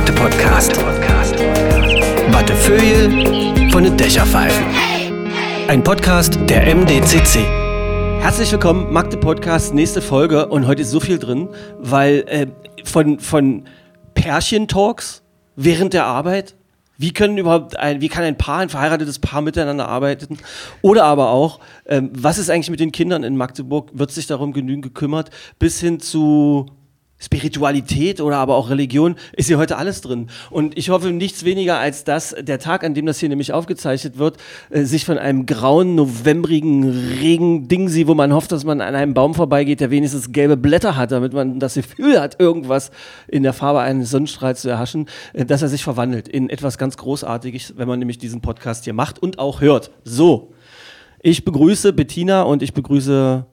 Magde-Podcast. Wattefeuille von den Dächerpfeifen. Ein Podcast der MDCC. Herzlich willkommen, Magde Podcast, nächste Folge und heute ist so viel drin, weil äh, von, von Pärchentalks während der Arbeit, wie können überhaupt ein, wie kann ein Paar, ein verheiratetes Paar miteinander arbeiten? Oder aber auch, ähm, was ist eigentlich mit den Kindern in Magdeburg? Wird sich darum genügend gekümmert? Bis hin zu Spiritualität oder aber auch Religion ist hier heute alles drin. Und ich hoffe nichts weniger als dass der Tag, an dem das hier nämlich aufgezeichnet wird, äh, sich von einem grauen, novembrigen Regen-Dingsi, wo man hofft, dass man an einem Baum vorbeigeht, der wenigstens gelbe Blätter hat, damit man das Gefühl hat, irgendwas in der Farbe eines Sonnenstrahls zu erhaschen, äh, dass er sich verwandelt in etwas ganz Großartiges, wenn man nämlich diesen Podcast hier macht und auch hört. So, ich begrüße Bettina und ich begrüße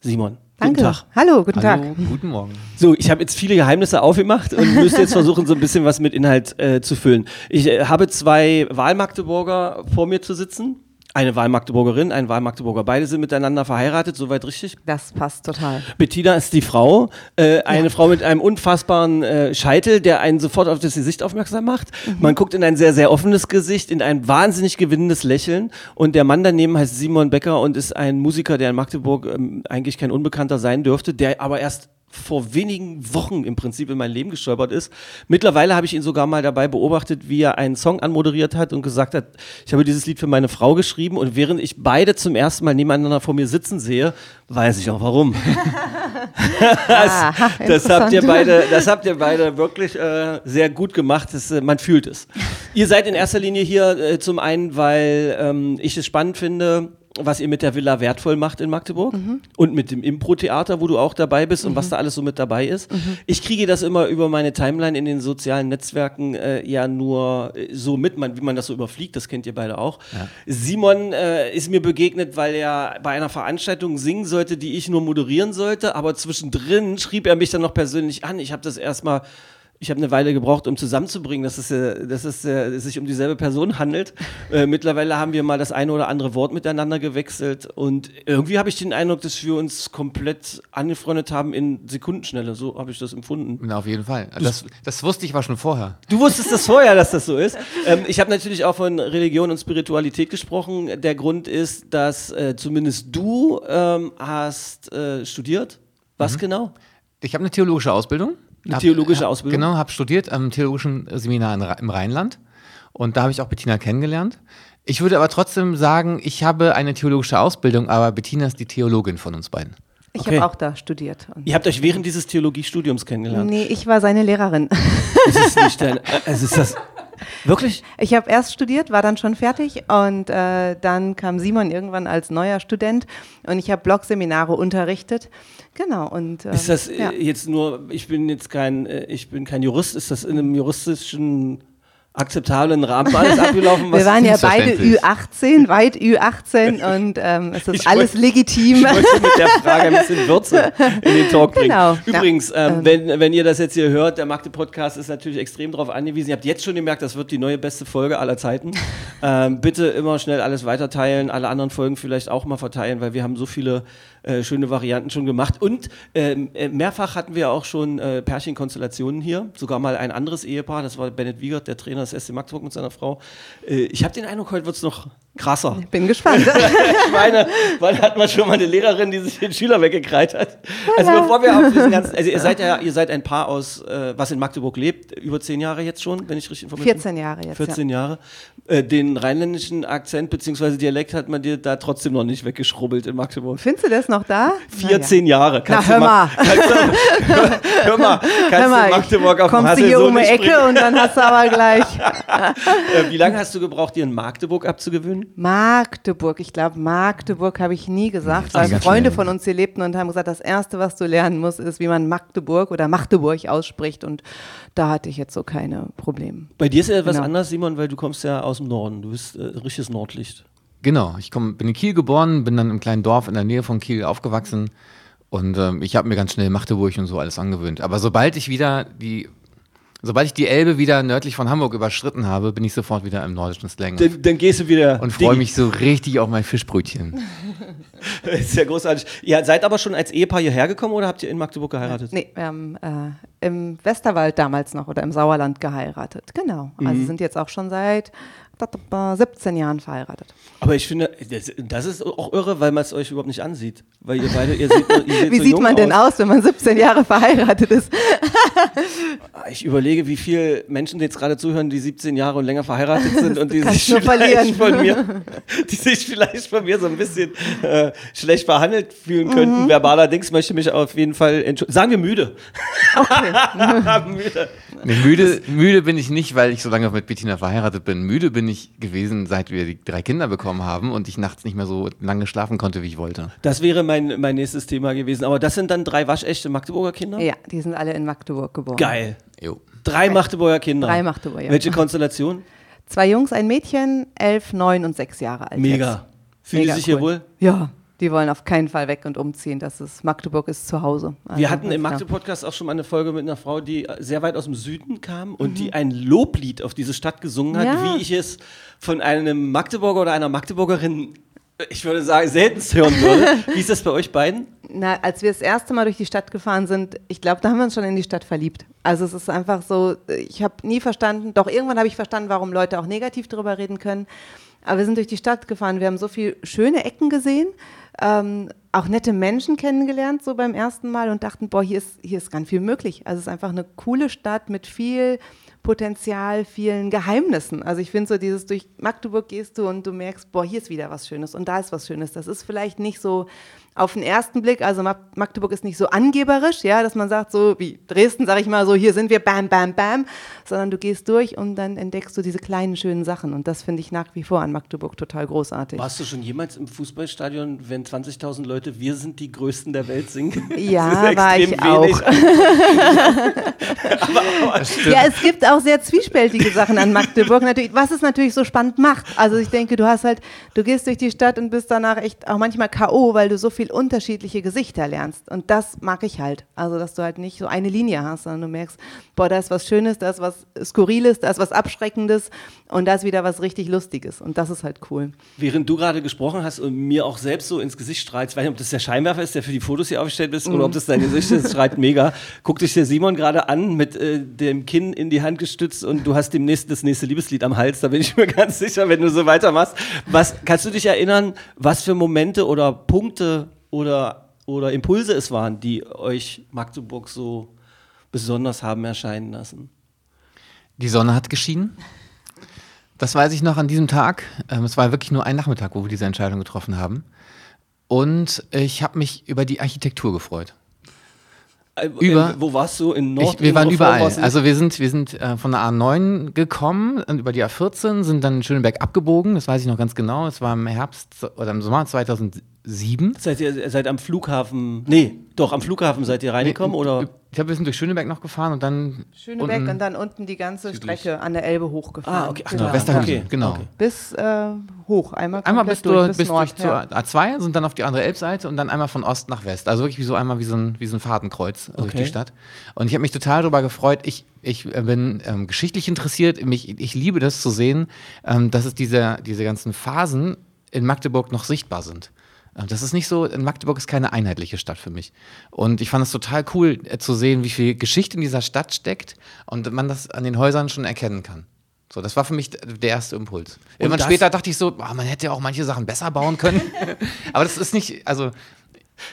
Simon. Danke. Guten Tag. Hallo, guten Hallo, Tag. guten Morgen. So, ich habe jetzt viele Geheimnisse aufgemacht und müsste jetzt versuchen, so ein bisschen was mit Inhalt äh, zu füllen. Ich äh, habe zwei Wahlmagdeburger vor mir zu sitzen. Eine Wahlmagdeburgerin, ein Wahlmagdeburger. Beide sind miteinander verheiratet, soweit richtig. Das passt total. Bettina ist die Frau, äh, eine Frau mit einem unfassbaren äh, Scheitel, der einen sofort auf das Gesicht aufmerksam macht. Man guckt in ein sehr, sehr offenes Gesicht, in ein wahnsinnig gewinnendes Lächeln. Und der Mann daneben heißt Simon Becker und ist ein Musiker, der in Magdeburg ähm, eigentlich kein Unbekannter sein dürfte, der aber erst vor wenigen Wochen im Prinzip in mein Leben gestolpert ist. Mittlerweile habe ich ihn sogar mal dabei beobachtet, wie er einen Song anmoderiert hat und gesagt hat, ich habe dieses Lied für meine Frau geschrieben und während ich beide zum ersten Mal nebeneinander vor mir sitzen sehe, weiß ich auch warum. das, Aha, das habt ihr beide, das habt ihr beide wirklich äh, sehr gut gemacht. Das, äh, man fühlt es. Ihr seid in erster Linie hier äh, zum einen, weil ähm, ich es spannend finde, was ihr mit der Villa wertvoll macht in Magdeburg Mhm. und mit dem Impro-Theater, wo du auch dabei bist und was da alles so mit dabei ist. Mhm. Ich kriege das immer über meine Timeline in den sozialen Netzwerken äh, ja nur äh, so mit, man, wie man das so überfliegt, das kennt ihr beide auch. Simon äh, ist mir begegnet, weil er bei einer Veranstaltung singen sollte, die ich nur moderieren sollte, aber zwischendrin schrieb er mich dann noch persönlich an. Ich habe das erstmal ich habe eine Weile gebraucht, um zusammenzubringen, dass es, äh, dass es äh, sich um dieselbe Person handelt. Äh, mittlerweile haben wir mal das eine oder andere Wort miteinander gewechselt und irgendwie habe ich den Eindruck, dass wir uns komplett angefreundet haben in Sekundenschnelle. So habe ich das empfunden. Na, auf jeden Fall. Das, das wusste ich aber schon vorher. Du wusstest das vorher, dass das so ist. Ähm, ich habe natürlich auch von Religion und Spiritualität gesprochen. Der Grund ist, dass äh, zumindest du ähm, hast äh, studiert. Was genau? Ich habe eine theologische Ausbildung. Eine Hab- theologische Ausbildung? Genau, habe studiert am theologischen Seminar im Rheinland. Und da habe ich auch Bettina kennengelernt. Ich würde aber trotzdem sagen, ich habe eine theologische Ausbildung, aber Bettina ist die Theologin von uns beiden. Ich Okay. habe auch da studiert. Und Ihr habt euch während dieses Theologiestudiums kennengelernt. nee, ich war seine Lehrerin. Es ist nicht dein. Es ist das. Wirklich? Ich habe erst studiert, war dann schon fertig und äh, dann kam Simon irgendwann als neuer Student und ich habe Blogseminare unterrichtet. Genau. Und, äh, Ist das ja. äh, jetzt nur, ich bin jetzt kein, äh, ich bin kein Jurist, ist das in einem juristischen akzeptablen Rahmen alles abgelaufen? Wir waren ja beide Selbstverständlich. Ü18, weit Ü18 und ähm, es ist Ich alles wollte- legitim. Ich wollte mit der Frage ein bisschen Würze in den Talk bringen. Genau. Übrigens, Ja. ähm, wenn, wenn ihr das jetzt hier hört, der Magde-Podcast ist natürlich extrem darauf angewiesen. Ihr habt jetzt schon gemerkt, das wird die neue beste Folge aller Zeiten. ähm, bitte immer schnell alles weiterteilen, alle anderen Folgen vielleicht auch mal verteilen, weil wir haben so viele äh, schöne Varianten schon gemacht. Und ähm, äh, mehrfach hatten wir auch schon äh, Pärchenkonstellationen hier. Sogar mal ein anderes Ehepaar, das war Bennett Wiegert, der Trainer des SC Magdeburg mit seiner Frau. Äh, ich habe den Eindruck, heute wird es noch krasser. Bin gespannt. Ich meine, wann hat man schon mal eine Lehrerin, die sich den Schüler weggekreit hat? Also bevor wir auf diesen ganzen, also ihr seid ja, ihr seid ein Paar aus, äh, was in Magdeburg lebt, über zehn Jahre jetzt schon, wenn ich richtig informiert bin. 14 Jahre jetzt. 14 Jahre. Äh, den rheinländischen Akzent bzw. Dialekt hat man dir da trotzdem noch nicht weggeschrubbelt in Magdeburg. Ja. Findest du das noch da? 14 Jahre. Kannst Na, hör Ma- mal. Kannst du, hör mal, kannst Hör mal, du Magdeburg auf kommst du hier so um die Ecke bringen? und dann hast du aber gleich Äh, wie lange hast du gebraucht, dir in Magdeburg abzugewöhnen? Magdeburg. Ich glaube, Magdeburg habe ich nie gesagt, weil ganz Freunde schnell. von uns hier lebten und haben gesagt, das Erste, was du lernen musst, ist, wie man Magdeburg oder Magdeburg ausspricht. Und da hatte ich jetzt so keine Probleme. Bei dir ist ja etwas Genau. anders, Simon, weil du kommst ja aus dem Norden. Du bist äh, richtiges Nordlicht. Genau, ich komm, bin in Kiel geboren, bin dann im kleinen Dorf in der Nähe von Kiel aufgewachsen und ähm, ich habe mir ganz schnell Magdeburg und so alles angewöhnt. Aber sobald ich wieder die Sobald ich die Elbe wieder nördlich von Hamburg überschritten habe, bin ich sofort wieder im nordischen Slang Dann, dann gehst du wieder. und freue mich so richtig auf mein Fischbrötchen. Das ist ja großartig. Ihr seid aber schon als Ehepaar hierher gekommen oder habt ihr in Magdeburg geheiratet? Nee, wir haben äh, im Westerwald damals noch oder im Sauerland geheiratet. Genau. Also Mhm. sind jetzt auch schon seit 17 Jahren verheiratet. Aber ich finde, das, das ist auch irre, weil man es euch überhaupt nicht ansieht. Weil ihr beide, ihr seht, ihr seht Wie so sieht jung man denn aus, wenn man 17 Jahre verheiratet ist? Ich überlege, wie viele Menschen jetzt gerade zuhören, die 17 Jahre und länger verheiratet sind und die sich, vielleicht verlieren. von mir, die sich vielleicht von mir so ein bisschen äh, schlecht behandelt fühlen Mhm. könnten. Verbalerdings möchte ich mich auf jeden Fall entschuldigen. Sagen wir müde. müde. Nee, müde, müde bin ich nicht, weil ich so lange mit Bettina verheiratet bin. Müde bin ich gewesen, seit wir die drei Kinder bekommen haben und ich nachts nicht mehr so lange schlafen konnte, wie ich wollte. Das wäre mein, mein nächstes Thema gewesen. Aber das sind dann drei waschechte Magdeburger Kinder? Ja, die sind alle in Magdeburg geboren. Geil. Jo. Drei Magdeburger Kinder. Drei Magdeburger. Welche Konstellation? Zwei Jungs, ein Mädchen, elf, neun und sechs Jahre alt. Mega. Fühlen die sich hier cool. wohl? Ja, die wollen auf keinen Fall weg und umziehen. Das ist, Magdeburg ist zu Hause. Also, Wir hatten im ja. Magde-Podcast auch schon mal eine Folge mit einer Frau, die sehr weit aus dem Süden kam und Mhm. die ein Loblied auf diese Stadt gesungen hat, Ja. wie ich es von einem Magdeburger oder einer Magdeburgerin, ich würde sagen, selten hören würde. Wie ist das bei euch beiden? Na, als wir das erste Mal durch die Stadt gefahren sind, ich glaube, da haben wir uns schon in die Stadt verliebt. Also es ist einfach so, ich habe nie verstanden, doch irgendwann habe ich verstanden, warum Leute auch negativ darüber reden können. Aber wir sind durch die Stadt gefahren, wir haben so viele schöne Ecken gesehen, ähm, auch nette Menschen kennengelernt, so beim ersten Mal und dachten, boah, hier ist, hier ist ganz viel möglich. Also es ist einfach eine coole Stadt mit viel Potenzial, vielen Geheimnissen. Also ich finde so dieses, durch Magdeburg gehst du und du merkst, boah, hier ist wieder was Schönes und da ist was Schönes. Das ist vielleicht nicht so auf den ersten Blick, also Ma- Magdeburg ist nicht so angeberisch, ja, dass man sagt, so wie Dresden, sage ich mal, so hier sind wir, bam, bam, bam, sondern du gehst durch und dann entdeckst du diese kleinen, schönen Sachen und das finde ich nach wie vor an Magdeburg total großartig. Warst du schon jemals im Fußballstadion, wenn 20.000 Leute Wir sind die Größten der Welt singen? Ja, war ich extrem wenig. Ja, es gibt auch sehr zwiespältige Sachen an Magdeburg. Natürlich, was es natürlich so spannend macht. Also ich denke, du hast halt, du gehst durch die Stadt und bist danach echt auch manchmal K.O., weil du so viel unterschiedliche Gesichter lernst. Und das mag ich halt. Also, dass du halt nicht so eine Linie hast, sondern du merkst, boah, da ist was Schönes, da ist was Skurriles, da ist was Abschreckendes und da ist wieder was richtig Lustiges. Und das ist halt cool. Während du gerade gesprochen hast und mir auch selbst so ins Gesicht strahlst, ich weiß nicht, ob das der Scheinwerfer ist, der für die Fotos hier aufgestellt ist, oder ob das dein Gesicht ist, strahlt mega. Guckt dich der Simon gerade an, mit äh, dem Kinn in die Hand gestützt und du hast demnächst das nächste Liebeslied am Hals, da bin ich mir ganz sicher, wenn du so weitermachst. Was, kannst du dich erinnern, was für Momente oder Punkte oder, oder Impulse es waren, die euch Magdeburg so besonders haben erscheinen lassen? Die Sonne hat geschienen. Das weiß ich noch an diesem Tag. Ähm, es war wirklich nur ein Nachmittag, wo wir diese Entscheidung getroffen haben. Und ich habe mich über die Architektur gefreut. Äh, Über- äh, wo warst du? In Nord? Ich, wir waren überall. Also wir sind, wir sind äh, von der A9 gekommen, und über die A14, sind dann in Schöneberg abgebogen, das weiß ich noch ganz genau. Es war im Herbst oder im Sommer 2007. Seid ihr seid am Flughafen? Nee, doch, am Flughafen seid ihr reingekommen oder? Ich glaube, wir sind durch Schöneberg noch gefahren und dann Schöneberg unten, und dann unten die ganze südlich. Strecke an der Elbe hochgefahren. Ah, okay. Ach, genau, Ja, Westerhüsen, okay, genau. okay. Bis äh, hoch, einmal Einmal bis, durch, bis bis Nord. durch zur ja. A2, sind dann auf die andere Elbseite und dann einmal von Ost nach West. Also wirklich wie so einmal wie so ein, wie so ein Fadenkreuz durch Okay. die Stadt. Und ich habe mich total darüber gefreut. Ich, ich äh, bin ähm, geschichtlich interessiert. Mich, ich liebe das zu sehen, ähm, dass es diese, diese ganzen Phasen in Magdeburg noch sichtbar sind. Äh, Das ist nicht so, Magdeburg ist keine einheitliche Stadt für mich. Und ich fand es total cool äh, zu sehen, wie viel Geschichte in dieser Stadt steckt und man das an den Häusern schon erkennen kann. So, das war für mich der erste Impuls. Irgendwann das- später dachte ich so, ah, man hätte ja auch manche Sachen besser bauen können. Aber das ist nicht, also,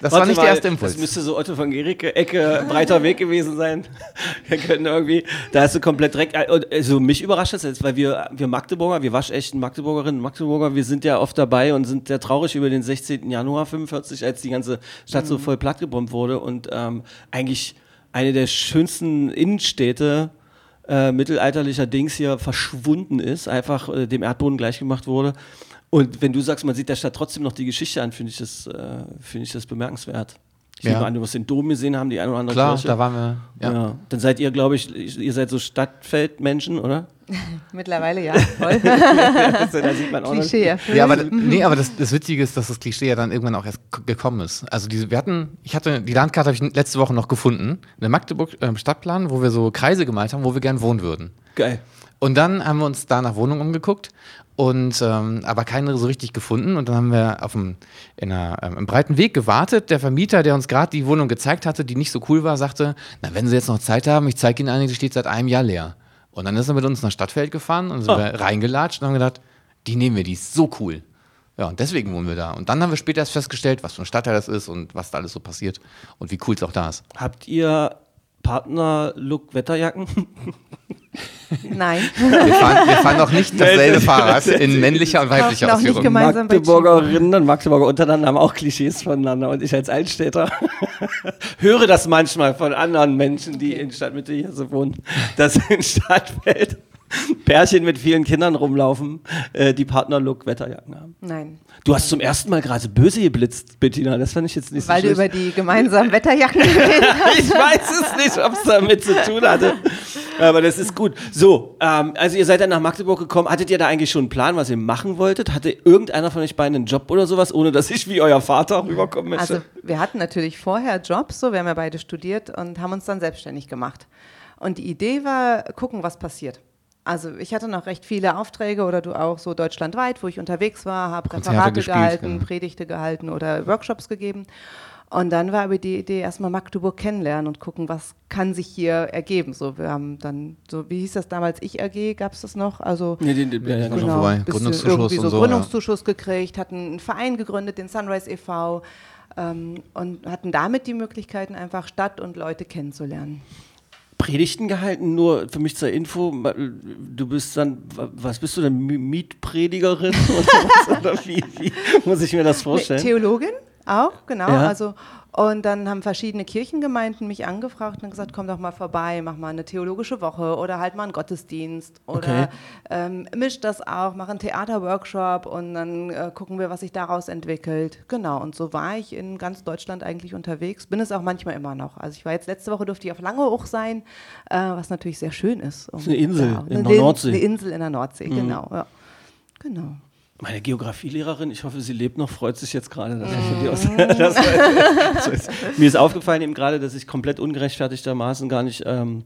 das war Warte nicht mal, der erste Impuls. Das müsste so Otto von Gericke, Ecke, breiter Weg gewesen sein. Wir können irgendwie, da hast du komplett Dreck. Also mich überrascht das jetzt, weil wir, wir Magdeburger, wir waschechten Magdeburgerinnen und Magdeburger, wir sind ja oft dabei und sind sehr traurig über den 16. Januar 45, als die ganze Stadt so voll plattgebombt wurde und ähm, eigentlich eine der schönsten Innenstädte äh, mittelalterlicher Dings hier verschwunden ist, einfach äh, dem Erdboden gleichgemacht wurde. Und wenn du sagst, man sieht der Stadt trotzdem noch die Geschichte an, finde ich, das, äh, finde ich das bemerkenswert. Ich ja. nehme an, du musst den Dom gesehen haben, die eine oder andere Klar, Kirche. da waren wir. Ja. ja. Dann seid ihr, glaube ich, ihr seid so Stadtfeldmenschen, oder? Mittlerweile ja, voll. da sieht man auch Klischee erfüllt. Ja, aber, nee, aber das, das Witzige ist, dass das Klischee ja dann irgendwann auch erst gekommen ist. Also diese, wir hatten, ich hatte, die Landkarte habe ich letzte Woche noch gefunden, eine Magdeburg äh, Stadtplan, wo wir so Kreise gemalt haben, wo wir gern wohnen würden. Geil. Und dann haben wir uns da nach Wohnungen umgeguckt und ähm, aber keine so richtig gefunden. Und dann haben wir auf dem, in einer, ähm, im breiten Weg gewartet. Der Vermieter, der uns gerade die Wohnung gezeigt hatte, die nicht so cool war, sagte: Na, wenn Sie jetzt noch Zeit haben, ich zeige Ihnen eine, die steht seit einem Jahr leer. Und dann ist er mit uns nach Stadtfeld gefahren und sind oh. wir reingelatscht und haben gedacht, die nehmen wir, die ist so cool. Ja, und deswegen wohnen wir da. Und dann haben wir später erst festgestellt, was für ein Stadtteil das ist und was da alles so passiert und wie cool es auch da ist. Habt ihr Partner-Look-Wetterjacken? Nein. Wir fahren, wir fahren noch nicht dasselbe Fahrrad in männlicher und weiblicher Ausführung. Magdeburgerinnen und Magdeburger untereinander haben auch Klischees voneinander und ich als Altstädter höre das manchmal von anderen Menschen, die in Stadtmitte hier so wohnen, dass in Stadtfeld Pärchen mit vielen Kindern rumlaufen, äh, die Partner-Look-Wetterjacken haben. Nein. Du hast zum ersten Mal gerade böse geblitzt, Bettina. Das fand ich jetzt nicht Weil so Weil du über die gemeinsamen Wetterjacken geredet hast. ich weiß es nicht, ob es damit zu tun hatte. Aber das ist gut. So, ähm, also ihr seid dann nach Magdeburg gekommen. Hattet ihr da eigentlich schon einen Plan, was ihr machen wolltet? Hatte irgendeiner von euch beiden einen Job oder sowas, ohne dass ich wie euer Vater rüberkommen möchte? Also wir hatten natürlich vorher Jobs, so wir haben ja beide studiert und haben uns dann selbstständig gemacht. Und die Idee war, gucken, was passiert. Also ich hatte noch recht viele Aufträge oder du auch so deutschlandweit, wo ich unterwegs war, habe Referate gehalten, genau. Predigte gehalten oder Workshops gegeben. Und dann war aber die Idee, erstmal Magdeburg kennenlernen und gucken, was kann sich hier ergeben. So, wir haben dann, so wie hieß das damals, Ich AG, gab es das noch? Also nee, den, den, ja, genau, vorbei. Gründungszuschuss so und so, Gründungszuschuss ja. gekriegt, hatten einen Verein gegründet, den Sunrise e.V. Ähm, und hatten damit die Möglichkeiten, einfach Stadt und Leute kennenzulernen. Predigten gehalten, nur für mich zur Info, du bist dann, was bist du denn, Mietpredigerin oder, oder wie, wie, muss ich mir das vorstellen? Theologin auch, genau, ja. also und dann haben verschiedene Kirchengemeinden mich angefragt und gesagt, komm doch mal vorbei, mach mal eine theologische Woche oder halt mal einen Gottesdienst oder okay. ähm, misch das auch, mach einen Theaterworkshop und dann äh, gucken wir, was sich daraus entwickelt. Genau, und so war ich in ganz Deutschland eigentlich unterwegs, bin es auch manchmal immer noch. Also ich war jetzt letzte Woche, durfte ich auf Langeoog sein, äh, was natürlich sehr schön ist. Um, das ist eine Insel ja, in der Nordsee. Eine Insel in der Nordsee, mhm. genau. Ja. Genau. Meine Geografielehrerin, ich hoffe, sie lebt noch, freut sich jetzt gerade, dass ich von dir aus. das ist, mir ist aufgefallen eben gerade, dass ich komplett ungerechtfertigtermaßen gar nicht ähm,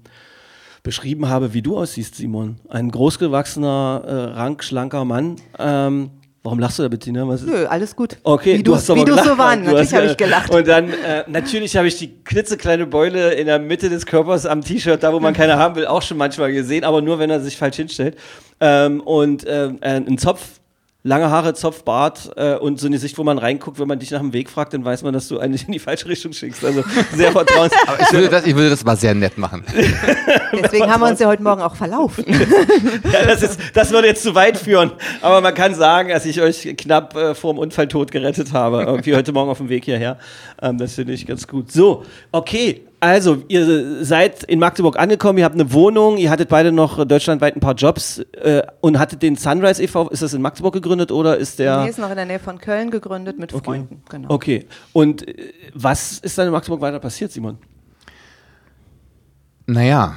beschrieben habe, wie du aussiehst, Simon. Ein großgewachsener, äh, rank, schlanker Mann. Ähm, Warum lachst du da, Bettina? Was Nö, alles gut. Okay, wie du, hast aber wie gelacht. so waren, natürlich habe ich gelacht. Und dann, äh, natürlich habe ich die klitzekleine Beule in der Mitte des Körpers am T-Shirt, da wo man keine haben will, auch schon manchmal gesehen, aber nur, wenn er sich falsch hinstellt. Ähm, und äh, ein Zopf lange Haare, Zopf, Bart äh, und so eine Sicht, wo man reinguckt, wenn man dich nach dem Weg fragt, dann weiß man, dass du eigentlich in die falsche Richtung schickst. Also sehr vertrauens. Aber ich würde, das, ich würde das mal sehr nett machen. Deswegen haben wir uns ja heute Morgen auch verlaufen. ja, das, ist, das würde jetzt zu weit führen. Aber man kann sagen, dass ich euch knapp äh, vor dem Unfalltod gerettet habe. Irgendwie heute Morgen auf dem Weg hierher. Ähm, das finde ich ganz gut. So, okay. Also, ihr seid in Magdeburg angekommen, ihr habt eine Wohnung, ihr hattet beide noch deutschlandweit ein paar Jobs äh, und hattet den Sunrise e.V., ist das in Magdeburg gegründet oder ist der. Nee, ist noch in der Nähe von Köln gegründet mit okay. Freunden. Genau. Okay. Und äh, was ist dann in Magdeburg weiter passiert, Simon? Naja,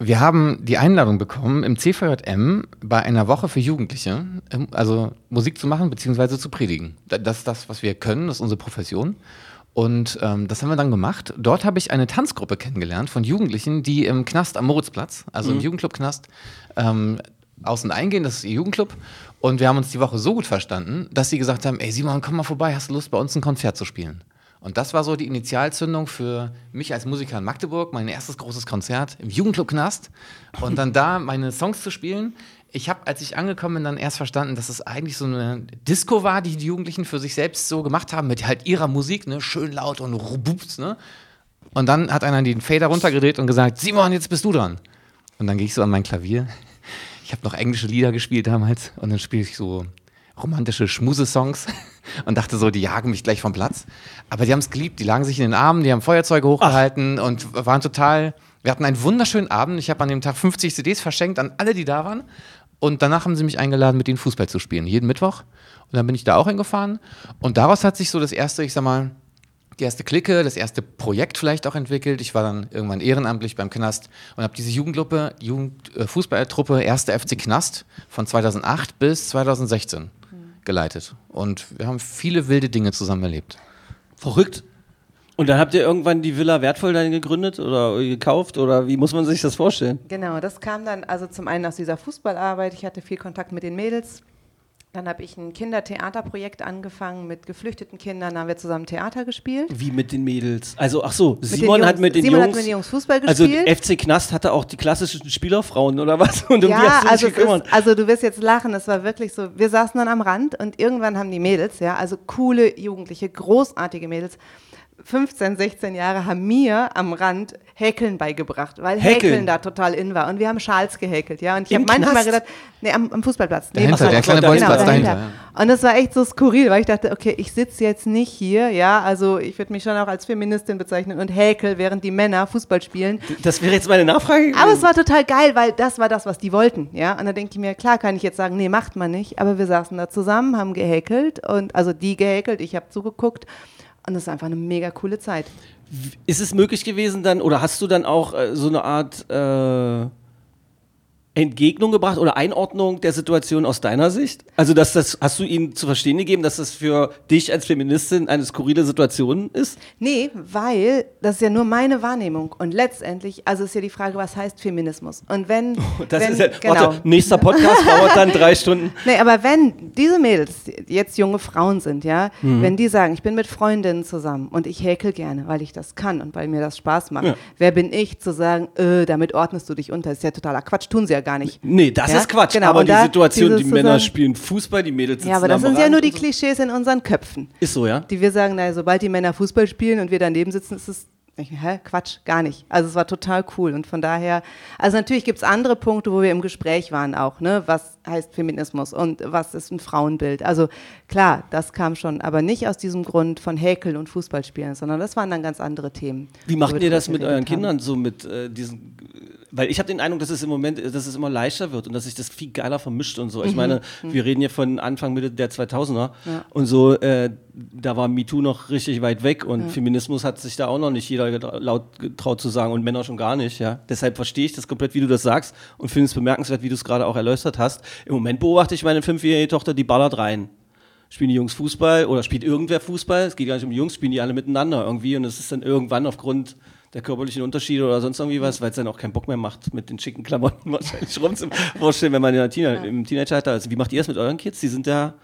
wir haben die Einladung bekommen, im CVJM bei einer Woche für Jugendliche, ähm, also Musik zu machen bzw. zu predigen. Das ist das, was wir können, das ist unsere Profession. Und ähm, das haben wir dann gemacht. Dort habe ich eine Tanzgruppe kennengelernt von Jugendlichen, die im Knast am Moritzplatz, also mhm. im Jugendclub Knast, ähm, außen eingehen. Das ist ihr Jugendclub. Und wir haben uns die Woche so gut verstanden, dass sie gesagt haben: Ey, Simon, komm mal vorbei, hast du Lust, bei uns ein Konzert zu spielen? Und das war so die Initialzündung für mich als Musiker in Magdeburg, mein erstes großes Konzert im Jugendclub Knast. Und dann da meine Songs zu spielen ich habe, als ich angekommen bin, dann erst verstanden, dass es eigentlich so eine Disco war, die die Jugendlichen für sich selbst so gemacht haben, mit halt ihrer Musik, ne, schön laut und rubups, ne. Und dann hat einer den Fader runtergedreht und gesagt, Simon, jetzt bist du dran. Und dann gehe ich so an mein Klavier. Ich habe noch englische Lieder gespielt damals und dann spiele ich so romantische Schmusesongs und dachte so, die jagen mich gleich vom Platz. Aber die haben es geliebt, die lagen sich in den Armen, die haben Feuerzeuge hochgehalten Ach. und waren total. Wir hatten einen wunderschönen Abend. Ich habe an dem Tag 50 CDs verschenkt an alle, die da waren. Und danach haben sie mich eingeladen, mit ihnen Fußball zu spielen, jeden Mittwoch. Und dann bin ich da auch hingefahren. Und daraus hat sich so das erste, ich sag mal, die erste Clique, das erste Projekt vielleicht auch entwickelt. Ich war dann irgendwann ehrenamtlich beim Knast und habe diese Jugendgruppe, Jugendfußballtruppe äh, 1. FC Knast von 2008 bis 2016 geleitet. Und wir haben viele wilde Dinge zusammen erlebt. Verrückt. Und dann habt ihr irgendwann die Villa Wertvoll dann gegründet oder gekauft oder wie muss man sich das vorstellen? Genau, das kam dann also zum einen aus dieser Fußballarbeit. Ich hatte viel Kontakt mit den Mädels. Dann habe ich ein Kindertheaterprojekt angefangen mit geflüchteten Kindern. Da haben wir zusammen Theater gespielt. Wie mit den Mädels? Also, ach so, Simon Jungs, hat mit den Simon Jungs. hat mit den Jungs Fußball also gespielt. FC Knast hatte auch die klassischen Spielerfrauen oder was? Und um die ja, hast du dich also, es gekümmert. ist, also du wirst jetzt lachen, es war wirklich so, wir saßen dann am Rand und irgendwann haben die Mädels, ja, also coole Jugendliche, großartige Mädels, 15, 16 Jahre haben mir am Rand Häkeln beigebracht, weil Häkeln? Häkeln, da total in war. Und wir haben Schals gehäkelt, ja. Und ich habe manchmal Knast? gedacht, nee, am, am Fußballplatz. Dahinter, nebenan. der kleine Genau, Bolzplatz dahinter. dahinter. Und das war echt so skurril, weil ich dachte, okay, ich sitze jetzt nicht hier, ja, also ich würde mich schon auch als Feministin bezeichnen und häkel, während die Männer Fußball spielen. Das wäre jetzt meine Nachfrage. Aber es gewesen. war total geil, weil das war das, was die wollten, ja. Und da denke ich mir, klar kann ich jetzt sagen, nee, macht man nicht. Aber wir saßen da zusammen, haben gehäkelt und also die gehäkelt, ich habe zugeguckt. Und das ist einfach eine mega coole Zeit. Ist es möglich gewesen dann, oder hast du dann auch äh, so eine Art äh, Entgegnung gebracht oder Einordnung der Situation aus deiner Sicht? Also, dass das, hast du ihnen zu verstehen gegeben, dass das für dich als Feministin eine skurrile Situation ist? Nee, weil das ist ja nur meine Wahrnehmung. Und letztendlich, also ist ja die Frage, was heißt Feminismus? Und wenn. Das wenn, ist ja, genau. warte, nächster Podcast dauert dann drei Stunden. Nee, aber wenn diese Mädels jetzt junge Frauen sind, ja, Mhm. wenn die sagen, ich bin mit Freundinnen zusammen und ich häkel gerne, weil ich das kann und weil mir das Spaß macht, Ja. wer bin ich zu sagen, äh, damit ordnest du dich unter? Das ist ja totaler Quatsch, tun sie ja gar nicht. Nee, das Ja, ist Quatsch. genau, aber und die Situation, die Männer spielen Fußball, die Mädels sitzen Ja, aber das sind ja nur die. Klischees in unseren Köpfen. Ist so, ja? Die wir sagen, naja, sobald die Männer Fußball spielen und wir daneben sitzen, ist es, ich, hä, Quatsch, gar nicht. Also es war total cool und von daher, also natürlich gibt es andere Punkte, wo wir im Gespräch waren auch, ne, was heißt Feminismus und was ist ein Frauenbild. Also klar, das kam schon, aber nicht aus diesem Grund von Häkeln und Fußballspielen, sondern das waren dann ganz andere Themen. Wie macht ihr das mit euren haben. Kindern so mit äh, diesen weil ich habe den Eindruck, dass es im Moment, dass es immer leichter wird und dass sich das viel geiler vermischt und so. Ich meine, wir reden hier von Anfang Mitte der 2000er Mhm. Ja. und so, äh, da war MeToo noch richtig weit weg und Feminismus hat sich da auch noch nicht jeder laut getraut zu sagen und Männer schon gar nicht. Ja, deshalb verstehe ich das komplett, wie du das sagst und finde es bemerkenswert, wie du es gerade auch erläutert hast. Im Moment beobachte ich meine fünfjährige Tochter, die ballert rein spielen die Jungs Fußball oder spielt irgendwer Fußball, es geht gar nicht um die Jungs, spielen die alle miteinander irgendwie und es ist dann irgendwann aufgrund der körperlichen Unterschiede oder sonst irgendwie was, weil es dann auch keinen Bock mehr macht, mit den schicken Klamotten wahrscheinlich rumzuvorstellen, wenn man in der Teen im Teenageralter ist. Wie macht ihr das mit euren Kids? Die sind ja,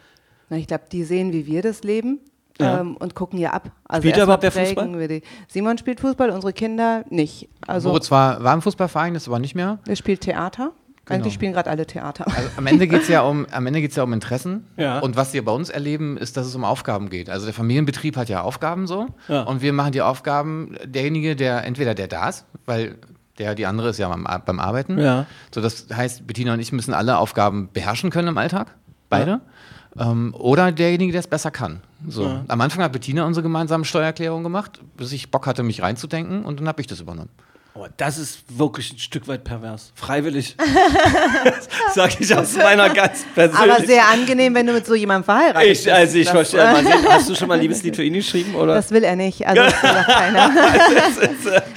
Na, ich glaube, die sehen, wie wir das leben. Ja. Ähm, und gucken ja ab. Also Spielt erst überhaupt wer Fußball? prägen wir die. Simon spielt Fußball, unsere Kinder nicht. Also Moritz war, war im Fußballverein, ist aber nicht mehr. er spielt Theater. Genau. Eigentlich spielen gerade alle Theater. Also am Ende geht es ja, um, am Ende geht's ja um Interessen. Ja. Und was wir bei uns erleben, ist, dass es um Aufgaben geht. Also der Familienbetrieb hat ja Aufgaben so. Ja. Und wir machen die Aufgaben, derjenige, der entweder der da ist, weil der, die andere ist ja beim, beim Arbeiten. Ja. So, das heißt, Bettina und ich müssen alle Aufgaben beherrschen können im Alltag. Beide. Ähm, oder derjenige, der es besser kann. So. Ja. Am Anfang hat Bettina unsere gemeinsame Steuererklärung gemacht, bis ich Bock hatte, mich reinzudenken und dann habe ich das übernommen. Oh, das ist wirklich ein Stück weit pervers. Freiwillig. das sage ich aus meiner ganz persönlichen Aber sehr angenehm, wenn du mit so jemandem verheiratet bist. ich, also ich verstehe. Hast du schon mal ein Liebeslied für ihn geschrieben? Oder? das will er nicht. Also das will auch keiner.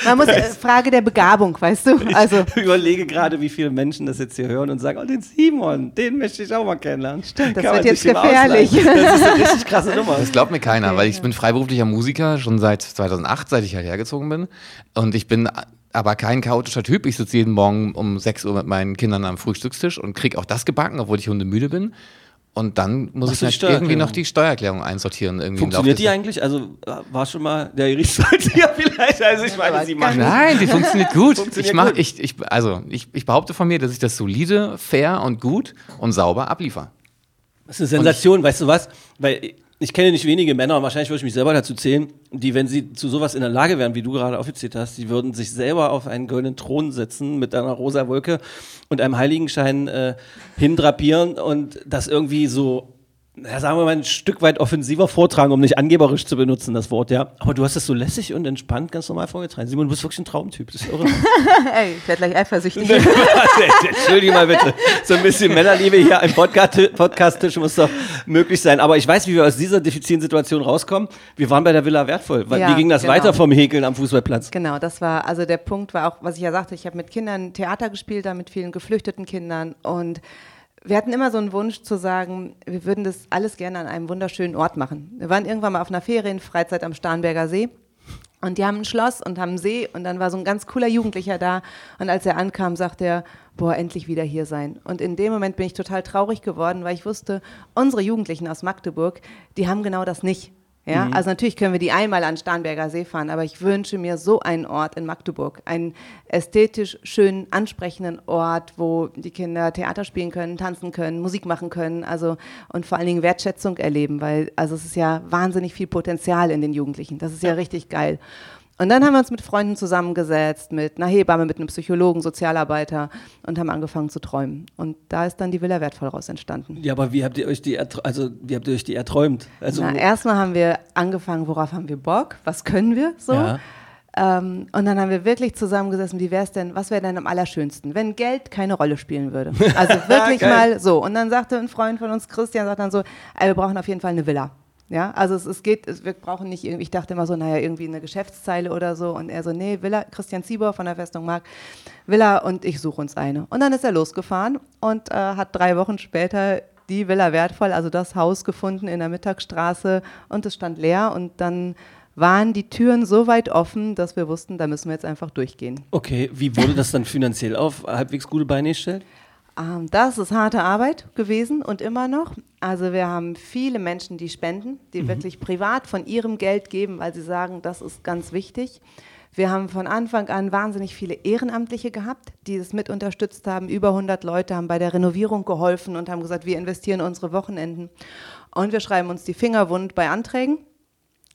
Man muss, äh, Frage der Begabung, weißt du? Also Ich überlege gerade, wie viele Menschen das jetzt hier hören und sagen, oh, den Simon, den möchte ich auch mal kennenlernen. Stimmt, das wird jetzt gefährlich. Das ist eine richtig krasse Nummer. Das glaubt mir keiner, Okay, weil ich ja. bin freiberuflicher Musiker schon seit 2008, seit ich hierher gezogen bin. Und ich bin aber kein chaotischer Typ. Ich sitze jeden Morgen um 6 Uhr mit meinen Kindern am Frühstückstisch und kriege auch das gebacken, obwohl ich hundemüde bin. Und dann muss Machst ich halt irgendwie noch die Steuererklärung einsortieren. Irgendwie Funktioniert die eigentlich? Also äh, war schon mal der Gerichtsvollzieher vielleicht? Also ich meine, sie machen. Nein, die funktioniert gut. Funktioniert ich, mach, gut. Ich, ich, also, ich, ich behaupte von mir, dass ich das solide, fair und gut und sauber abliefere. Das ist eine Sensation, weißt du was? Weil ich kenne nicht wenige Männer, wahrscheinlich würde ich mich selber dazu zählen, die, wenn sie zu sowas in der Lage wären, wie du gerade aufgezählt hast, die würden sich selber auf einen goldenen Thron setzen mit einer rosa Wolke und einem Heiligenschein äh, hindrapieren und das irgendwie so na, sagen wir mal, ein Stück weit offensiver vortragen, um nicht angeberisch zu benutzen, das Wort, ja. Aber du hast das so lässig und entspannt ganz normal vorgetragen. Simon, du bist wirklich ein Traumtyp. Das ist irre. Ey, ich werde gleich eifersüchtig. Entschuldige mal bitte. So ein bisschen Männerliebe hier am Podcast- Podcast-Tisch muss doch möglich sein. Aber ich weiß, wie wir aus dieser diffizilen Situation rauskommen. Wir waren bei der Villa wertvoll. Weil- Ja, wie ging das genau. weiter vom Häkeln am Fußballplatz? Genau, das war, also der Punkt war auch, was ich ja sagte, ich habe mit Kindern Theater gespielt, da mit vielen geflüchteten Kindern und wir hatten immer so einen Wunsch zu sagen, wir würden das alles gerne an einem wunderschönen Ort machen. Wir waren irgendwann mal auf einer Ferienfreizeit am Starnberger See und die haben ein Schloss und haben einen See und dann war so ein ganz cooler Jugendlicher da und als er ankam, sagte er, boah, endlich wieder hier sein. Und in dem Moment bin ich total traurig geworden, weil ich wusste, unsere Jugendlichen aus Magdeburg, die haben genau das nicht. Ja, also natürlich können wir die einmal an Starnberger See fahren, aber ich wünsche mir so einen Ort in Magdeburg, einen ästhetisch schönen, ansprechenden Ort, wo die Kinder Theater spielen können, tanzen können, Musik machen können, also und vor allen Dingen Wertschätzung erleben, weil also es ist ja wahnsinnig viel Potenzial in den Jugendlichen. Das ist ja richtig geil. Und dann haben wir uns mit Freunden zusammengesetzt, mit einer Hebamme, mit einem Psychologen, Sozialarbeiter und haben angefangen zu träumen. Und da ist dann die Villa wertvoll raus entstanden. Ja, aber wie habt ihr euch die, also, wie habt ihr euch die erträumt? Also, Na, erstmal haben wir angefangen, worauf haben wir Bock? Was können wir so? Ja. Ähm, und dann haben wir wirklich zusammengesessen, wie wäre es denn, was wäre denn am allerschönsten, wenn Geld keine Rolle spielen würde. Also wirklich mal so. Und dann sagte ein Freund von uns, Christian, sagt dann so, ey, wir brauchen auf jeden Fall eine Villa. Ja, also es, es geht, es, wir brauchen nicht irgendwie, ich dachte immer so, naja, irgendwie eine Geschäftszeile oder so. Und er so, nee, Villa, Christian Zieber von der Festung Mark, Villa und ich suche uns eine. Und dann ist er losgefahren und äh, hat drei Wochen später die Villa wertvoll, also das Haus gefunden in der Mittagsstraße und es stand leer und dann waren die Türen so weit offen, dass wir wussten, da müssen wir jetzt einfach durchgehen. okay, wie wurde das dann finanziell auf halbwegs gute Beine gestellt? Ähm, das ist harte Arbeit gewesen und immer noch. Also wir haben viele Menschen, die spenden, die wirklich privat von ihrem Geld geben, weil sie sagen, das ist ganz wichtig. Wir haben von Anfang an wahnsinnig viele Ehrenamtliche gehabt, die es mit unterstützt haben. Über 100 Leute haben bei der Renovierung geholfen und haben gesagt, wir investieren unsere Wochenenden. Und wir schreiben uns die Finger wund bei Anträgen.